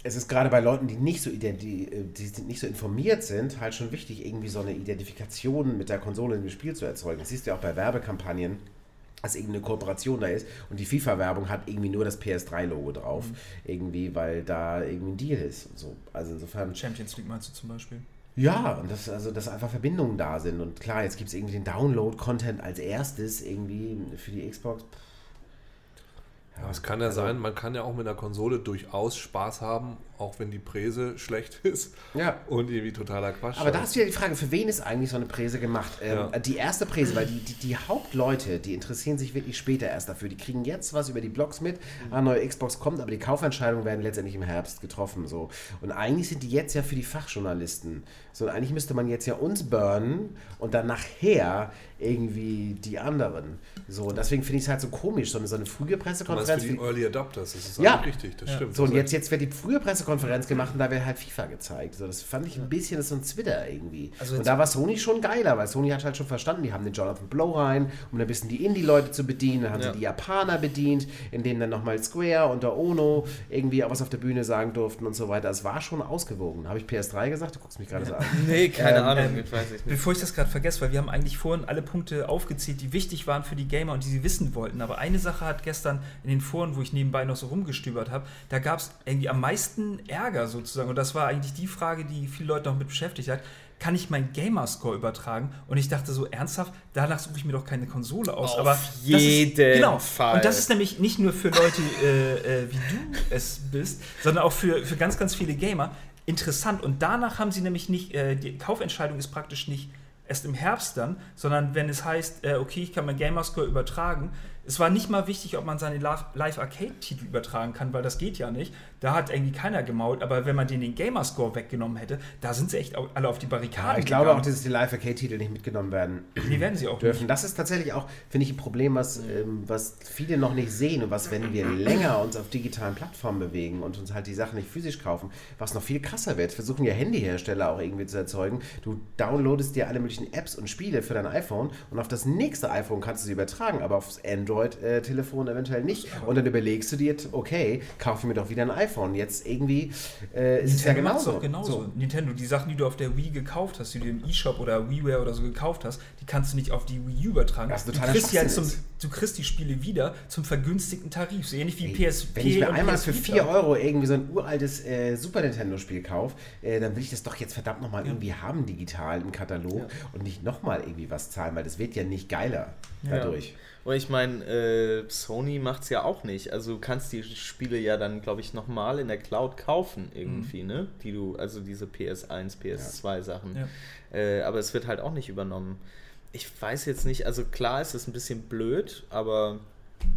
es ist gerade bei Leuten, die nicht so identi äh, die nicht so informiert sind, halt schon wichtig, irgendwie so eine Identifikation mit der Konsole im Spiel zu erzeugen. Das siehst du ja auch bei Werbekampagnen, dass irgendeine Kooperation da ist und die FIFA-Werbung hat irgendwie nur das PS3-Logo drauf, irgendwie, weil da irgendwie ein Deal ist und so. Also insofern. Champions League meinst du zum Beispiel? Ja, und das, also, dass einfach Verbindungen da sind. Und klar, jetzt gibt es irgendwie den Download-Content als erstes irgendwie für die Xbox. Ja, es kann ja Also- sein, man kann ja auch mit einer Konsole durchaus Spaß haben, auch wenn die Präse schlecht ist Ja. und irgendwie totaler Quatsch. Aber da ist wieder die Frage, für wen ist eigentlich so eine Präse gemacht? Ähm, Ja. Die erste Präse, weil die, die, die Hauptleute, die interessieren sich wirklich später erst dafür. Die kriegen jetzt was über die Blogs mit, eine neue Xbox kommt, aber die Kaufentscheidungen werden letztendlich im Herbst getroffen. So. Und eigentlich sind die jetzt ja für die Fachjournalisten. So, und eigentlich müsste man jetzt ja uns burnen und dann nachher irgendwie die anderen. So, und deswegen finde ich es halt so komisch, so eine, so eine frühe Pressekonferenz Pressekonferenz. für die Early Adopters, das ist Ja. richtig, das stimmt. So, und jetzt, jetzt wird die frühe Pressekonferenz gemacht und da wird halt FIFA gezeigt. So, das fand ich ein bisschen das ist so ein Twitter irgendwie. Also und da war Sony schon geiler, weil Sony hat halt schon verstanden, die haben den Jonathan Blow rein, um ein bisschen die Indie-Leute zu bedienen. Dann haben Ja. sie die Japaner bedient, in denen dann nochmal Square und der Ono irgendwie auch was auf der Bühne sagen durften und so weiter. Es war schon ausgewogen. Habe ich PS3 gesagt? Du guckst mich gerade so an. Nee, keine Ähm, Ahnung, ähm, ich weiß ich nicht. Bevor ich das gerade vergesse, weil wir haben eigentlich vorhin alle Punkte aufgezählt, die wichtig waren für die Gamer und die sie wissen wollten. Aber eine Sache hat gestern in den Foren, wo ich nebenbei noch so rumgestöbert habe, da gab es irgendwie am meisten Ärger sozusagen. Und das war eigentlich die Frage, die viele Leute noch mit beschäftigt hat. Kann ich meinen Gamerscore übertragen? Und ich dachte so ernsthaft, danach suche ich mir doch keine Konsole aus. Auf Aber jeden das ist, genau. Fall. Und das ist nämlich nicht nur für Leute äh, äh, wie du es bist, sondern auch für, für ganz, ganz viele Gamer interessant. Und danach haben sie nämlich nicht, äh, die Kaufentscheidung ist praktisch nicht erst im Herbst dann, sondern wenn es heißt, äh, okay, ich kann meinen Gamerscore übertragen. Es war nicht mal wichtig, ob man seine Live- Live-Arcade-Titel übertragen kann, weil das geht ja nicht. Da hat irgendwie keiner gemault, aber wenn man denen den Gamerscore weggenommen hätte, da sind sie echt alle auf die Barrikaden ich glaube auch, dass die Live-Arcade-Titel nicht mitgenommen werden Die werden sie auch dürfen. nicht. Das ist tatsächlich auch, finde ich, ein Problem, was, ähm, was viele noch nicht sehen und was, wenn wir länger uns auf digitalen Plattformen bewegen und uns halt die Sachen nicht physisch kaufen, was noch viel krasser wird. Versuchen ja Handyhersteller auch irgendwie zu erzeugen. Du downloadest dir alle möglichen Apps und Spiele für dein iPhone und auf das nächste iPhone kannst du sie übertragen, aber aufs Android-Telefon eventuell nicht. Und dann überlegst du dir, okay, kaufe ich mir doch wieder ein iPhone. Jetzt irgendwie äh, ist es ja genauso. doch genauso. So. Nintendo, die Sachen, die du auf der Wii gekauft hast, die du im eShop oder WiiWare oder so gekauft hast, die kannst du nicht auf die Wii U übertragen. Was du, totaler kriegst die halt zum, du kriegst die Spiele wieder zum vergünstigten Tarif, so ähnlich wie Ey, PSP Wenn ich mir einmal PS für Vita. 4 Euro irgendwie so ein uraltes äh, Super Nintendo-Spiel kaufe, äh, dann will ich das doch jetzt verdammt nochmal irgendwie haben, digital im Katalog und nicht nochmal irgendwie was zahlen, weil das wird ja nicht geiler dadurch. Und ich meine, äh, Sony macht es ja auch nicht. Also du kannst die Spiele ja dann, glaube ich, nochmal in der Cloud kaufen irgendwie, ne? Die du, also diese PS1, PS2 Sachen. Ja. Äh, aber es wird halt auch nicht übernommen. Ich weiß jetzt nicht, also klar ist es ein bisschen blöd, aber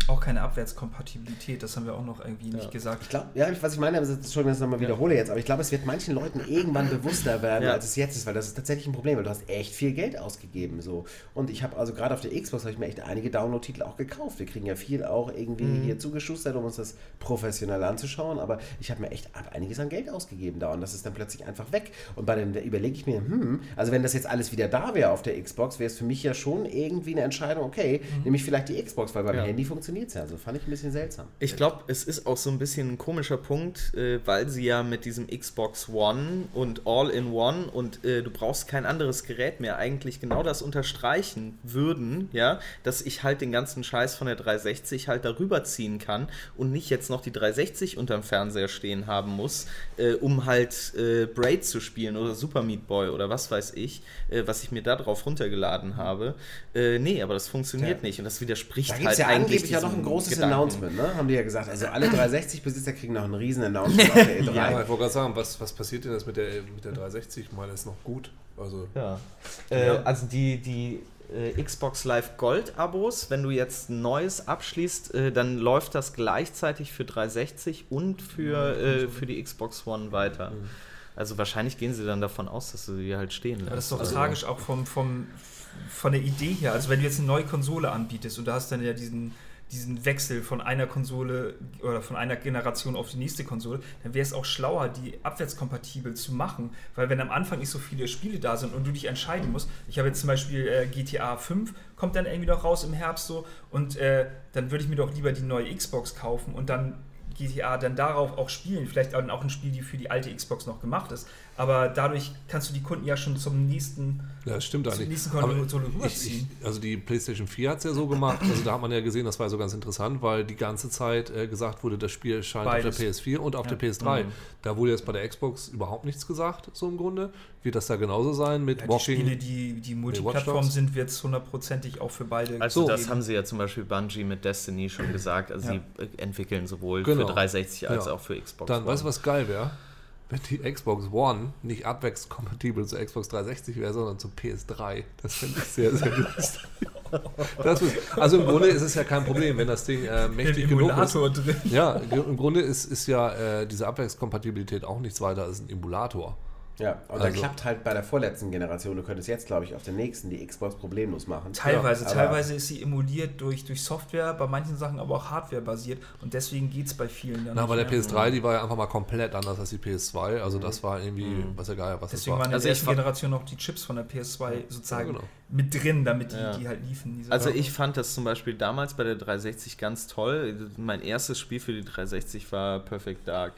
Auch keine Abwärtskompatibilität, das haben wir auch noch irgendwie nicht Ja. gesagt. Ich glaube, ja, was ich meine, ist, Entschuldigung, dass ich nochmal wiederhole jetzt, aber ich glaube, es wird manchen Leuten irgendwann bewusster werden, Ja. als es jetzt ist, weil das ist tatsächlich ein Problem, weil du hast echt viel Geld ausgegeben. So. Und ich habe also gerade auf der Xbox habe ich mir echt einige Download-Titel auch gekauft. Wir kriegen ja viel auch irgendwie Mhm. hier zugeschustert, um uns das professionell anzuschauen, aber ich habe mir echt einiges an Geld ausgegeben da und das ist dann plötzlich einfach weg. Und bei da überlege ich mir, hm, also wenn das jetzt alles wieder da wäre auf der Xbox, wäre es für mich ja schon irgendwie eine Entscheidung, okay, nehme ich vielleicht die Xbox, weil beim Ja. Handy funktioniert es ja. Also fand ich ein bisschen seltsam. Ich glaube, es ist auch so ein bisschen ein komischer Punkt, äh, weil sie ja mit diesem Xbox One und All-in-One und äh, du brauchst kein anderes Gerät mehr eigentlich genau das unterstreichen würden, ja, dass ich halt den ganzen Scheiß von der 360 halt darüber ziehen kann und nicht jetzt noch die 360 unterm Fernseher stehen haben muss, äh, um halt äh, Braid zu spielen oder Super Meat Boy oder was weiß ich, äh, was ich mir da drauf runtergeladen habe. Äh, nee, aber das funktioniert Ja. nicht und das widerspricht Da halt ja eigentlich angeblich ja noch ein großes Gedanken. Announcement, ne? Haben die ja gesagt. Also alle 360-Besitzer kriegen noch ein riesen Announcement auf der E3. Ja, ich wollte gerade sagen, was, was passiert denn jetzt mit der, mit der 360? Ich meine, ist noch gut. Also, Ja. Äh, also die, die äh, Xbox Live Gold Abos, wenn du jetzt ein neues abschließt, äh, dann läuft das gleichzeitig für 360 und für, äh, für die Xbox One weiter. Also wahrscheinlich gehen sie dann davon aus, dass du die halt stehen lässt. Aber das ist doch also, tragisch auch vom, vom, von der Idee her. Also wenn du jetzt eine neue Konsole anbietest und da hast dann ja diesen, diesen Wechsel von einer Konsole oder von einer Generation auf die nächste Konsole, dann wäre es auch schlauer, die abwärtskompatibel zu machen. Weil wenn am Anfang nicht so viele Spiele da sind und du dich entscheiden musst, ich habe jetzt zum Beispiel äh, GTA 5, kommt dann irgendwie noch raus im Herbst so und äh, dann würde ich mir doch lieber die neue Xbox kaufen und dann GTA dann darauf auch spielen. Vielleicht auch ein Spiel, die für die alte Xbox noch gemacht ist. Aber dadurch kannst du die Kunden ja schon zum nächsten ja, das stimmt Zum eigentlich. ich, ich, also die PlayStation 4 hat es ja so gemacht. Also da hat man ja gesehen, das war so ganz interessant, weil die ganze Zeit äh, gesagt wurde, das Spiel erscheint Beides. auf der PS4 und auf Ja. der PS3. Mhm. Da wurde jetzt bei der Xbox überhaupt nichts gesagt, so im Grunde. Wird das da genauso sein mit Ja, die Walking? Spiele, die, die Multiplattform sind, wird es hundertprozentig auch für beide Also So. das haben sie ja zum Beispiel Bungie mit Destiny schon gesagt. Also Ja. sie äh, entwickeln sowohl Genau. für 360 als Ja. auch für Xbox. Dann, One. weißt du, was geil wäre? Wenn die Xbox One nicht abwärtskompatibel zur Xbox 360 wäre, sondern zur PS3. Das finde ich sehr, sehr lustig. Ist, also im Grunde ist es ja kein Problem, wenn das Ding äh, mächtig genug ist. Drin. Ja, im Grunde ist, ist ja äh, diese Abwärtskompatibilität auch nichts weiter als ein Emulator. Ja, und Also- da klappt halt bei der vorletzten Generation. Du könntest jetzt, glaube ich, auf der nächsten die Xbox problemlos machen. Teilweise, Ja, teilweise ist sie emuliert durch, durch Software, bei manchen Sachen aber auch Hardware basiert und deswegen geht es bei vielen dann Na, aber der nicht mehr. PS3, die war ja einfach mal komplett anders als die PS2. Also das war irgendwie, was ja geil, was Deswegen das waren war. in Also der ersten Generation noch die Chips von der PS2 sozusagen Ja, genau. mit drin, damit die, Ja. die halt liefen. diese Also Sachen. ich fand das zum Beispiel damals bei der 360 ganz toll. Mein erstes Spiel für die 360 war Perfect Dark.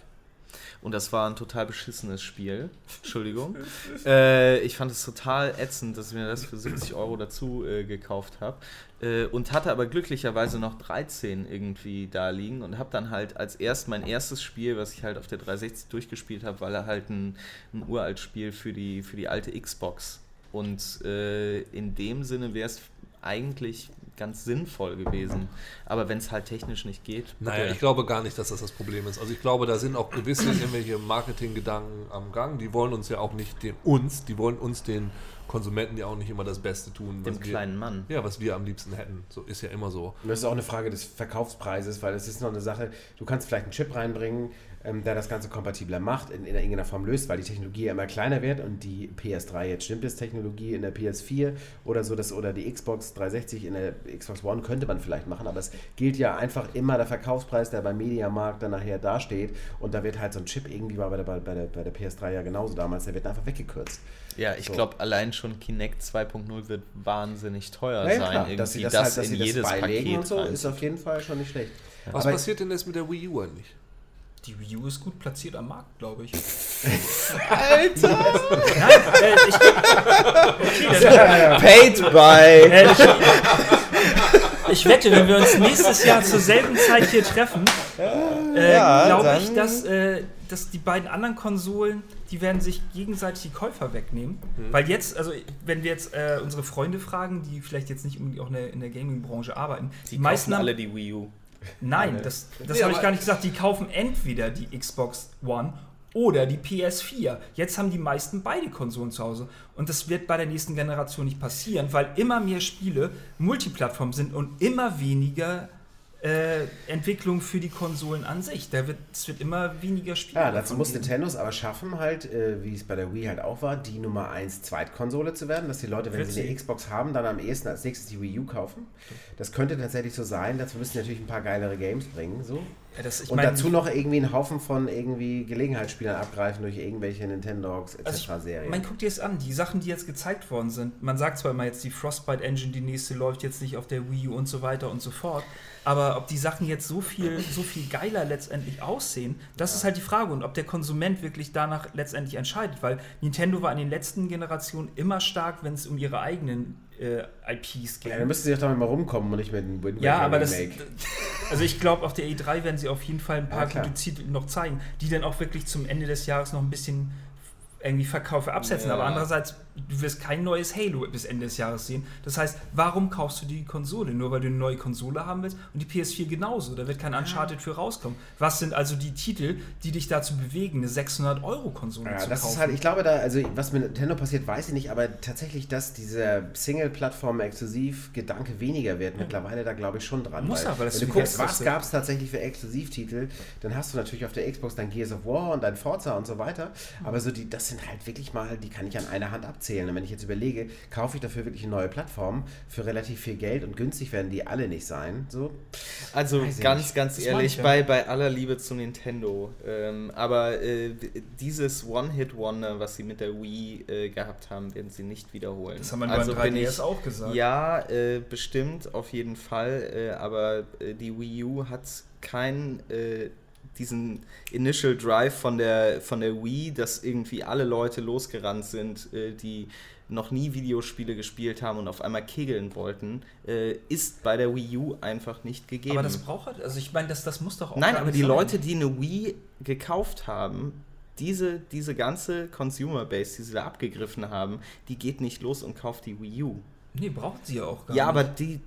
Und das war ein total beschissenes Spiel. Entschuldigung. äh, ich fand es total ätzend, dass ich mir das für 70 Euro dazu äh, gekauft habe. Äh, und hatte aber glücklicherweise noch 13 irgendwie da liegen und habe dann halt als erst mein erstes Spiel, was ich halt auf der 360 durchgespielt habe, weil er halt ein, ein uralt Spiel für die, für die alte Xbox. Und äh, in dem Sinne wäre es eigentlich ganz sinnvoll gewesen. Aber wenn es halt technisch nicht geht. Naja, ich glaube gar nicht, dass das das Problem ist. Also ich glaube, da sind auch gewisse irgendwelche Marketinggedanken am Gang. Die wollen uns ja auch nicht den uns, die wollen uns den Konsumenten ja auch nicht immer das Beste tun, was dem wir, kleinen Mann. ja, was wir am liebsten hätten. So ist ja immer so. Und das ist auch eine Frage des Verkaufspreises, weil es ist noch eine Sache, du kannst vielleicht einen Chip reinbringen, ähm, der das Ganze kompatibler macht, in, in irgendeiner Form löst, weil die Technologie ja immer kleiner wird und die PS3 jetzt stimmt es Technologie in der PS4 oder so, das, oder die Xbox 360 in der Xbox One könnte man vielleicht machen, aber es gilt ja einfach immer der Verkaufspreis, der beim Mediamarkt dann nachher dasteht und da wird halt so ein Chip irgendwie war bei der, bei der, bei der PS3 ja genauso damals, der wird einfach weggekürzt. Ja, ich So. glaube, allein schon Kinect 2.0 wird wahnsinnig teuer Ja, ja, sein, klar, irgendwie dass sie das, das, halt, dass in sie das jedes beilegen Paket und so, rein. ist auf jeden Fall schon nicht schlecht. Was Aber- passiert denn jetzt mit der Wii U eigentlich? Die Wii U ist gut platziert am Markt, glaube ich. Alter! Nein, äh, ich, okay, dann, Paid by! äh, ich, ich wette, wenn wir uns nächstes Jahr zur selben Zeit hier treffen, äh, Ja, glaube ich, dass, äh, dass die beiden anderen Konsolen, die werden sich gegenseitig die Käufer wegnehmen. Weil jetzt, also wenn wir jetzt äh, unsere Freunde fragen, die vielleicht jetzt nicht unbedingt auch in der, in der Gaming-Branche arbeiten, Die die meisten haben, alle die Wii U. Nein, das, das Nee, habe ich gar nicht gesagt. Die kaufen entweder die Xbox One oder die PS4. Jetzt haben die meisten beide Konsolen zu Hause. Und das wird bei der nächsten Generation nicht passieren, weil immer mehr Spiele Multiplattform sind und immer weniger äh, Entwicklung für die Konsolen an sich. Da wird, es wird immer weniger Spiele. Ja, dazu muss. Nintendo es aber schaffen, halt, äh, wie es bei der Wii halt auch war, die Nummer 1 Zweitkonsole zu werden, dass die Leute, wenn sie eine. Xbox haben, dann am ehesten als nächstes die Wii U kaufen. Das könnte tatsächlich so sein. Dazu müssen natürlich ein paar geilere Games bringen. So. Ja, das, Und mein, dazu noch irgendwie einen Haufen von irgendwie Gelegenheitsspielern abgreifen durch irgendwelche Nintendogs etc. Also ich, Serien. man guckt dir es an, die Sachen, die jetzt gezeigt worden sind. Man sagt zwar immer jetzt, die Frostbite Engine, die nächste läuft jetzt nicht auf der Wii U und so weiter und so fort. Aber ob die Sachen jetzt so viel, so viel geiler letztendlich aussehen, das ist halt die Frage. Und ob der Konsument wirklich danach letztendlich entscheidet. Weil Nintendo war in den letzten Generationen immer stark, wenn es um ihre eigenen äh, IPs ging. ja, dann müssten sie doch damit mal rumkommen und nicht mit einem Wind Ja, aber das. Also ich glaube, auf der E3 werden sie auf jeden Fall ein paar Ja, gute Titel noch zeigen, die dann auch wirklich zum Ende des Jahres noch ein bisschen irgendwie Verkäufe absetzen. Ja. Aber andererseits, du wirst kein neues Halo bis Ende des Jahres sehen. Das heißt, warum kaufst du die Konsole? Nur weil du eine neue Konsole haben willst? Und die PS4 genauso. Da wird kein Uncharted für rauskommen. Was sind also die Titel, die dich dazu bewegen, eine 600-Euro-Konsole Ja, zu das kaufen? ist halt, ich glaube da, also was mit Nintendo passiert, weiß ich nicht, aber tatsächlich, dass dieser Single-Plattform-Exklusiv-Gedanke weniger wird, mittlerweile da glaube ich schon dran. Muss weil das wenn du guckst, was gab es tatsächlich für Exklusivtitel, dann hast du natürlich auf der Xbox dein Gears of War und dein Forza und so weiter, aber so die, das sind halt wirklich mal, die kann ich an einer Hand abzählen. Und wenn ich jetzt überlege, kaufe ich dafür wirklich eine neue Plattform für relativ viel Geld und günstig werden die alle nicht sein, so. Also Weiß ganz, nicht. ganz Das ehrlich, bei, bei aller Liebe zu Nintendo. Ähm, aber äh, dieses One-Hit-Wonder, was sie mit der Wii äh, gehabt haben, werden sie nicht wiederholen. Das haben wir also beim bin 3DS ich, auch gesagt. Ja, äh, bestimmt, auf jeden Fall. Äh, aber äh, die Wii U hat keinen äh, diesen Initial Drive von der, von der Wii, dass irgendwie alle Leute losgerannt sind, äh, die noch nie Videospiele gespielt haben und auf einmal kegeln wollten, äh, ist bei der Wii U einfach nicht gegeben. Aber das braucht halt, also ich meine, das, das muss doch auch. Nein, aber die sein. Leute, die eine Wii gekauft haben, diese, diese ganze Consumer Base, die sie da abgegriffen haben, die geht nicht los und kauft die Wii U. Nee, braucht sie ja auch gar Ja, nicht. aber die,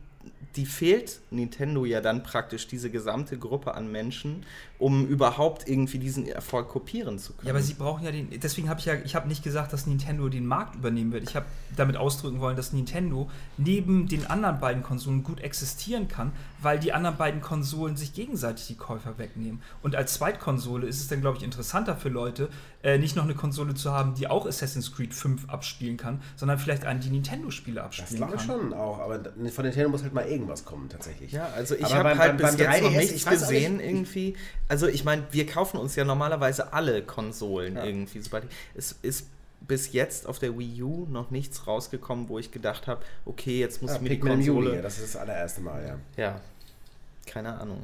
die fehlt Nintendo ja dann praktisch diese gesamte Gruppe an Menschen, um überhaupt irgendwie diesen Erfolg kopieren zu können. Ja, aber sie brauchen ja den. Deswegen habe ich ja, ich habe nicht gesagt, dass Nintendo den Markt übernehmen wird. Ich habe damit ausdrücken wollen, dass Nintendo neben den anderen beiden Konsolen gut existieren kann, weil die anderen beiden Konsolen sich gegenseitig die Käufer wegnehmen. Und als Zweitkonsole ist es dann, glaube ich, interessanter für Leute, äh, nicht noch eine Konsole zu haben, die auch Assassin's Creed 5 abspielen kann, sondern vielleicht eine, die Nintendo-Spiele Das abspielen glaube kann. ich schon auch, aber von Nintendo muss halt mal irgendwas kommen, tatsächlich. Ja, also ich habe halt beim- bis beim jetzt noch 3DS, nichts gesehen nicht- irgendwie. Also ich meine, wir kaufen uns ja normalerweise alle Konsolen Ja. irgendwie. Sobald es ist bis jetzt auf der Wii U noch nichts rausgekommen, wo ich gedacht habe, okay, jetzt muss Ja, ich mir die Pikmin Juli, Konsole. ja, das ist das allererste Mal, ja. Ja, keine Ahnung.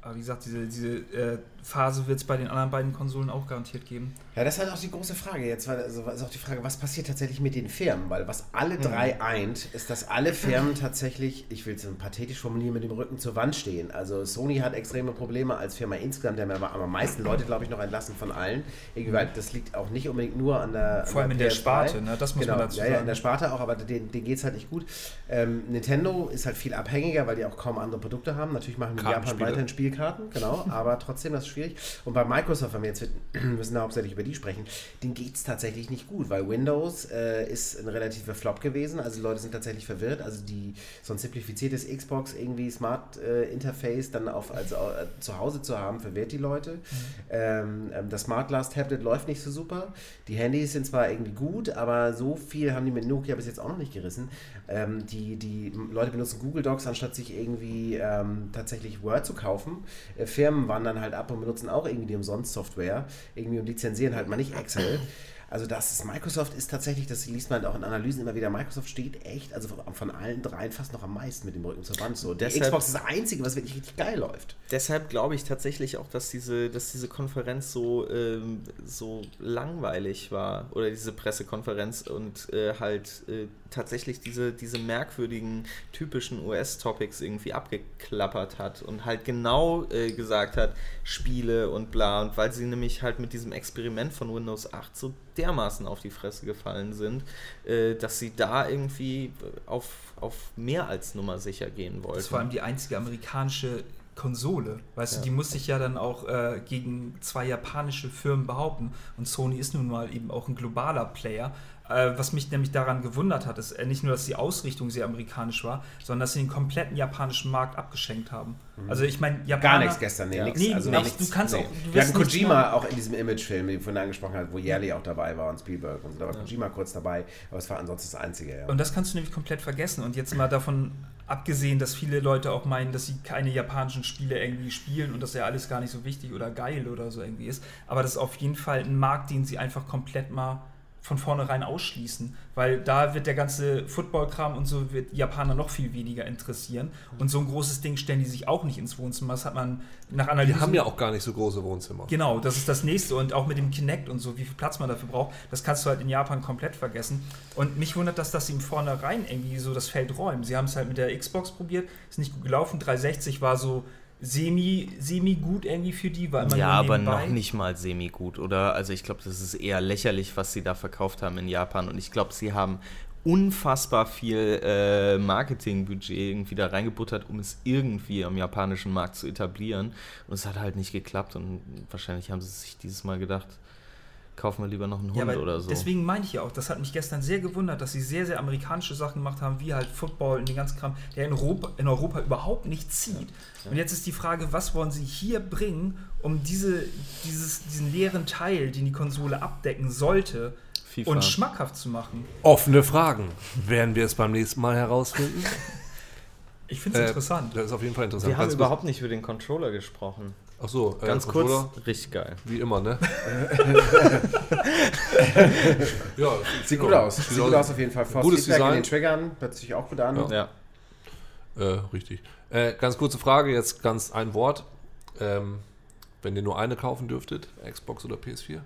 Aber wie gesagt, diese, diese äh, Phase wird es bei den anderen beiden Konsolen auch garantiert geben. Ja, das ist halt auch die große Frage. Jetzt war also ist auch die Frage, was passiert tatsächlich mit den Firmen? Weil was alle drei eint, ist, dass alle Firmen tatsächlich, ich will es pathetisch formulieren, mit dem Rücken zur Wand stehen. Also Sony hat extreme Probleme als Firma insgesamt, der haben aber am meisten Leute, glaube ich, noch entlassen von allen. Irgendwie, weil das liegt auch nicht unbedingt nur an der Vor allem an in der PS3. Sparte, ne? das muss genau, man dazu ja, ja, in sagen. der Sparte auch, aber denen, denen geht es halt nicht gut. Ähm, Nintendo ist halt viel abhängiger, weil die auch kaum andere Produkte haben. Natürlich machen die in Japan weiterhin Spielkarten, genau, aber trotzdem das ist schwierig. Und bei Microsoft, wenn wir jetzt wir müssen da hauptsächlich über die sprechen, denen geht es tatsächlich nicht gut, weil Windows äh, ist ein relativer Flop gewesen. Also Leute sind tatsächlich verwirrt. Also die so ein simplifiziertes Xbox irgendwie Smart äh, Interface dann auf also äh, zu Hause zu haben, verwirrt die Leute. Ähm, ähm, das Smart Glass Tablet läuft nicht so super. Die Handys sind zwar irgendwie gut, aber so viel haben die mit Nokia bis jetzt auch noch nicht gerissen. Ähm, die, die Leute benutzen Google Docs, anstatt sich irgendwie ähm, tatsächlich Word zu kaufen. Firmen wandern halt ab und benutzen auch irgendwie die Umsonst-Software, irgendwie und lizenzieren halt mal nicht Excel. Also das ist, Microsoft ist tatsächlich, das liest man halt auch in Analysen immer wieder, Microsoft steht echt, also von, von allen dreien fast noch am meisten mit dem Rücken zur Wand. So. Deshalb- Xbox ist das Einzige, was wirklich richtig geil läuft. Deshalb glaube ich tatsächlich auch, dass diese, dass diese Konferenz so, ähm, so langweilig war oder diese Pressekonferenz und äh, halt äh, tatsächlich diese, diese merkwürdigen, typischen US-Topics irgendwie abgeklappert hat und halt genau äh, gesagt hat, Spiele und bla. Und weil sie nämlich halt mit diesem Experiment von Windows 8 so dermaßen auf die Fresse gefallen sind, äh, dass sie da irgendwie auf, auf mehr als Nummer sicher gehen wollten. Das ist vor allem die einzige amerikanische Konsole. Weißt Ja. du, die muss sich ja dann auch äh, gegen zwei japanische Firmen behaupten. Und Sony ist nun mal eben auch ein globaler Player. Äh, was mich nämlich daran gewundert hat, ist äh, nicht nur, dass die Ausrichtung sehr amerikanisch war, sondern dass sie den kompletten japanischen Markt abgeschenkt haben. Also ich meine, Japaner... Gar nichts gestern, nee, Ja. nix. Nee, also aber nichts, du kannst auch- du Wir wirst hatten Kojima mehr- auch in diesem Imagefilm, den ich vorhin angesprochen habe, wo Yerli auch dabei war und Spielberg und so. Da war Kojima kurz dabei, aber es war ansonsten das Einzige, ja. Und das kannst du nämlich komplett vergessen. Und jetzt mal davon abgesehen, dass viele Leute auch meinen, dass sie keine japanischen Spiele irgendwie spielen und dass ja alles gar nicht so wichtig oder geil oder so irgendwie ist. Aber das ist auf jeden Fall ein Markt, den sie einfach komplett mal von vornherein ausschließen, weil da wird der ganze Football-Kram und so wird die Japaner noch viel weniger interessieren. Und so ein großes Ding stellen die sich auch nicht ins Wohnzimmer. Das hat man nach Die Analysen. haben ja auch gar nicht so große Wohnzimmer. Genau, das ist das nächste. Und auch mit dem Kinect und so, wie viel Platz man dafür braucht, das kannst du halt in Japan komplett vergessen. Und mich wundert das, dass sie im Vornherein irgendwie so das Feld räumen. Sie haben es halt mit der Xbox probiert, ist nicht gut gelaufen. 360 war so semi, semi gut irgendwie für die, war immer Ja, aber noch nicht mal semi-gut, oder? Also ich glaube, das ist eher lächerlich, was sie da verkauft haben in Japan. Und ich glaube, sie haben unfassbar viel äh, Marketingbudget irgendwie da reingebuttert, um es irgendwie am japanischen Markt zu etablieren. Und es hat halt nicht geklappt. Und wahrscheinlich haben sie sich dieses Mal gedacht, kaufen wir lieber noch einen Ja, Hund aber oder so. Deswegen meine ich ja auch, das hat mich gestern sehr gewundert, dass sie sehr, sehr amerikanische Sachen gemacht haben, wie halt Football und den ganzen Kram, der in Europa, in Europa überhaupt nicht zieht. Und jetzt ist die Frage, was wollen sie hier bringen, um diese, dieses, diesen leeren Teil, den die Konsole abdecken sollte, FIFA. und schmackhaft zu machen? Offene Fragen. Werden wir es beim nächsten Mal herausfinden? Ich finde es Äh, interessant. Das ist auf jeden Fall interessant. wir haben überhaupt nicht über den Controller gesprochen. Ach so, äh, Ganz Controller, kurz, richtig geil. Wie immer, ne? ja, Sieht gut aus. Sieht gut aus auf jeden Fall. Force Gutes Feedback in Design. den Triggern hört sich auch gut an. Ja. Ja. Äh, richtig. Äh, ganz kurze Frage, jetzt ganz ein Wort. Ähm, wenn ihr nur eine kaufen dürftet, Xbox oder PS4?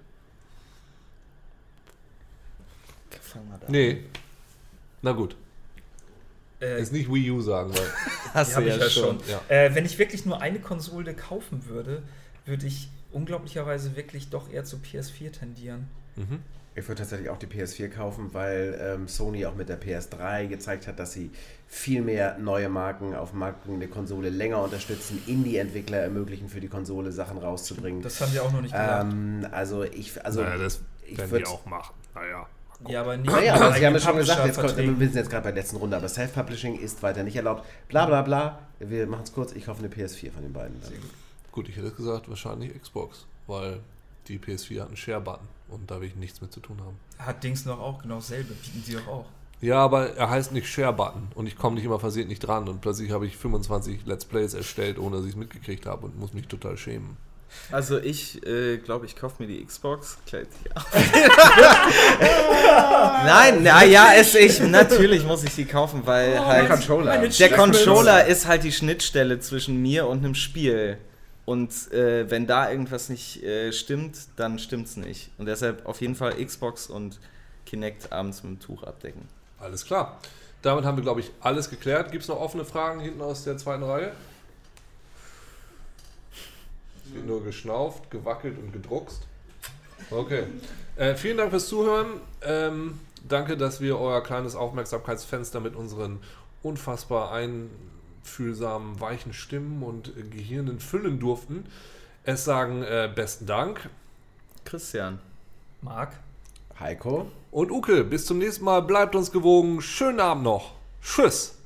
Fangen wir da Nee. Na gut. Äh, Jetzt nicht Wii U sagen, weil. Hast habe ich ja schon. Ja. Äh, wenn ich wirklich nur eine Konsole kaufen würde, würde ich unglaublicherweise wirklich doch eher zu PS4 tendieren. Ich würde tatsächlich auch die PS4 kaufen, weil ähm, Sony auch mit der PS3 gezeigt hat, dass sie viel mehr neue Marken auf Markt bringende Konsole länger unterstützen, Indie-Entwickler ermöglichen für die Konsole Sachen rauszubringen. Das haben wir auch noch nicht gedacht. Ähm, also ich, also naja, das ich werden würd- die auch machen. Naja. Ja, aber nicht Naja, mit aber Sie haben ja eigenen schon gesagt, jetzt kommt, wir sind jetzt gerade bei der letzten Runde, aber Self-Publishing ist weiter nicht erlaubt. Bla bla bla. Wir machen es kurz. Ich hoffe eine PS4 von den beiden. Dann. Gut, ich hätte gesagt, wahrscheinlich Xbox, weil die PS4 hat einen Share-Button und da will ich nichts mit zu tun haben. Hat Dings noch auch genau dasselbe, bieten sie doch auch. Ja, aber er heißt nicht Share-Button und ich komme nicht immer versehentlich dran und plötzlich habe ich 25 Let's Plays erstellt, ohne dass ich es mitgekriegt habe und muss mich total schämen. Also ich äh, glaube, ich kaufe mir die Xbox. Klärt sich auf. Nein, naja, es ich natürlich muss ich die kaufen, weil halt Controller. der Controller ist halt die Schnittstelle zwischen mir und einem Spiel. Und äh, wenn da irgendwas nicht äh, stimmt, dann stimmt's nicht. Und deshalb auf jeden Fall Xbox und Kinect abends mit dem Tuch abdecken. Alles klar. Damit haben wir, glaube ich, alles geklärt. Gibt es noch offene Fragen hinten aus der zweiten Reihe? Es wird nur geschnauft, gewackelt und gedruckst. Okay. Äh, vielen Dank fürs Zuhören. Ähm, danke, dass wir euer kleines Aufmerksamkeitsfenster mit unseren unfassbar einfühlsamen, weichen Stimmen und Gehirnen füllen durften. Es sagen äh, besten Dank. Christian. Marc? Heiko. Und Uke, bis zum nächsten Mal. Bleibt uns gewogen. Schönen Abend noch. Tschüss.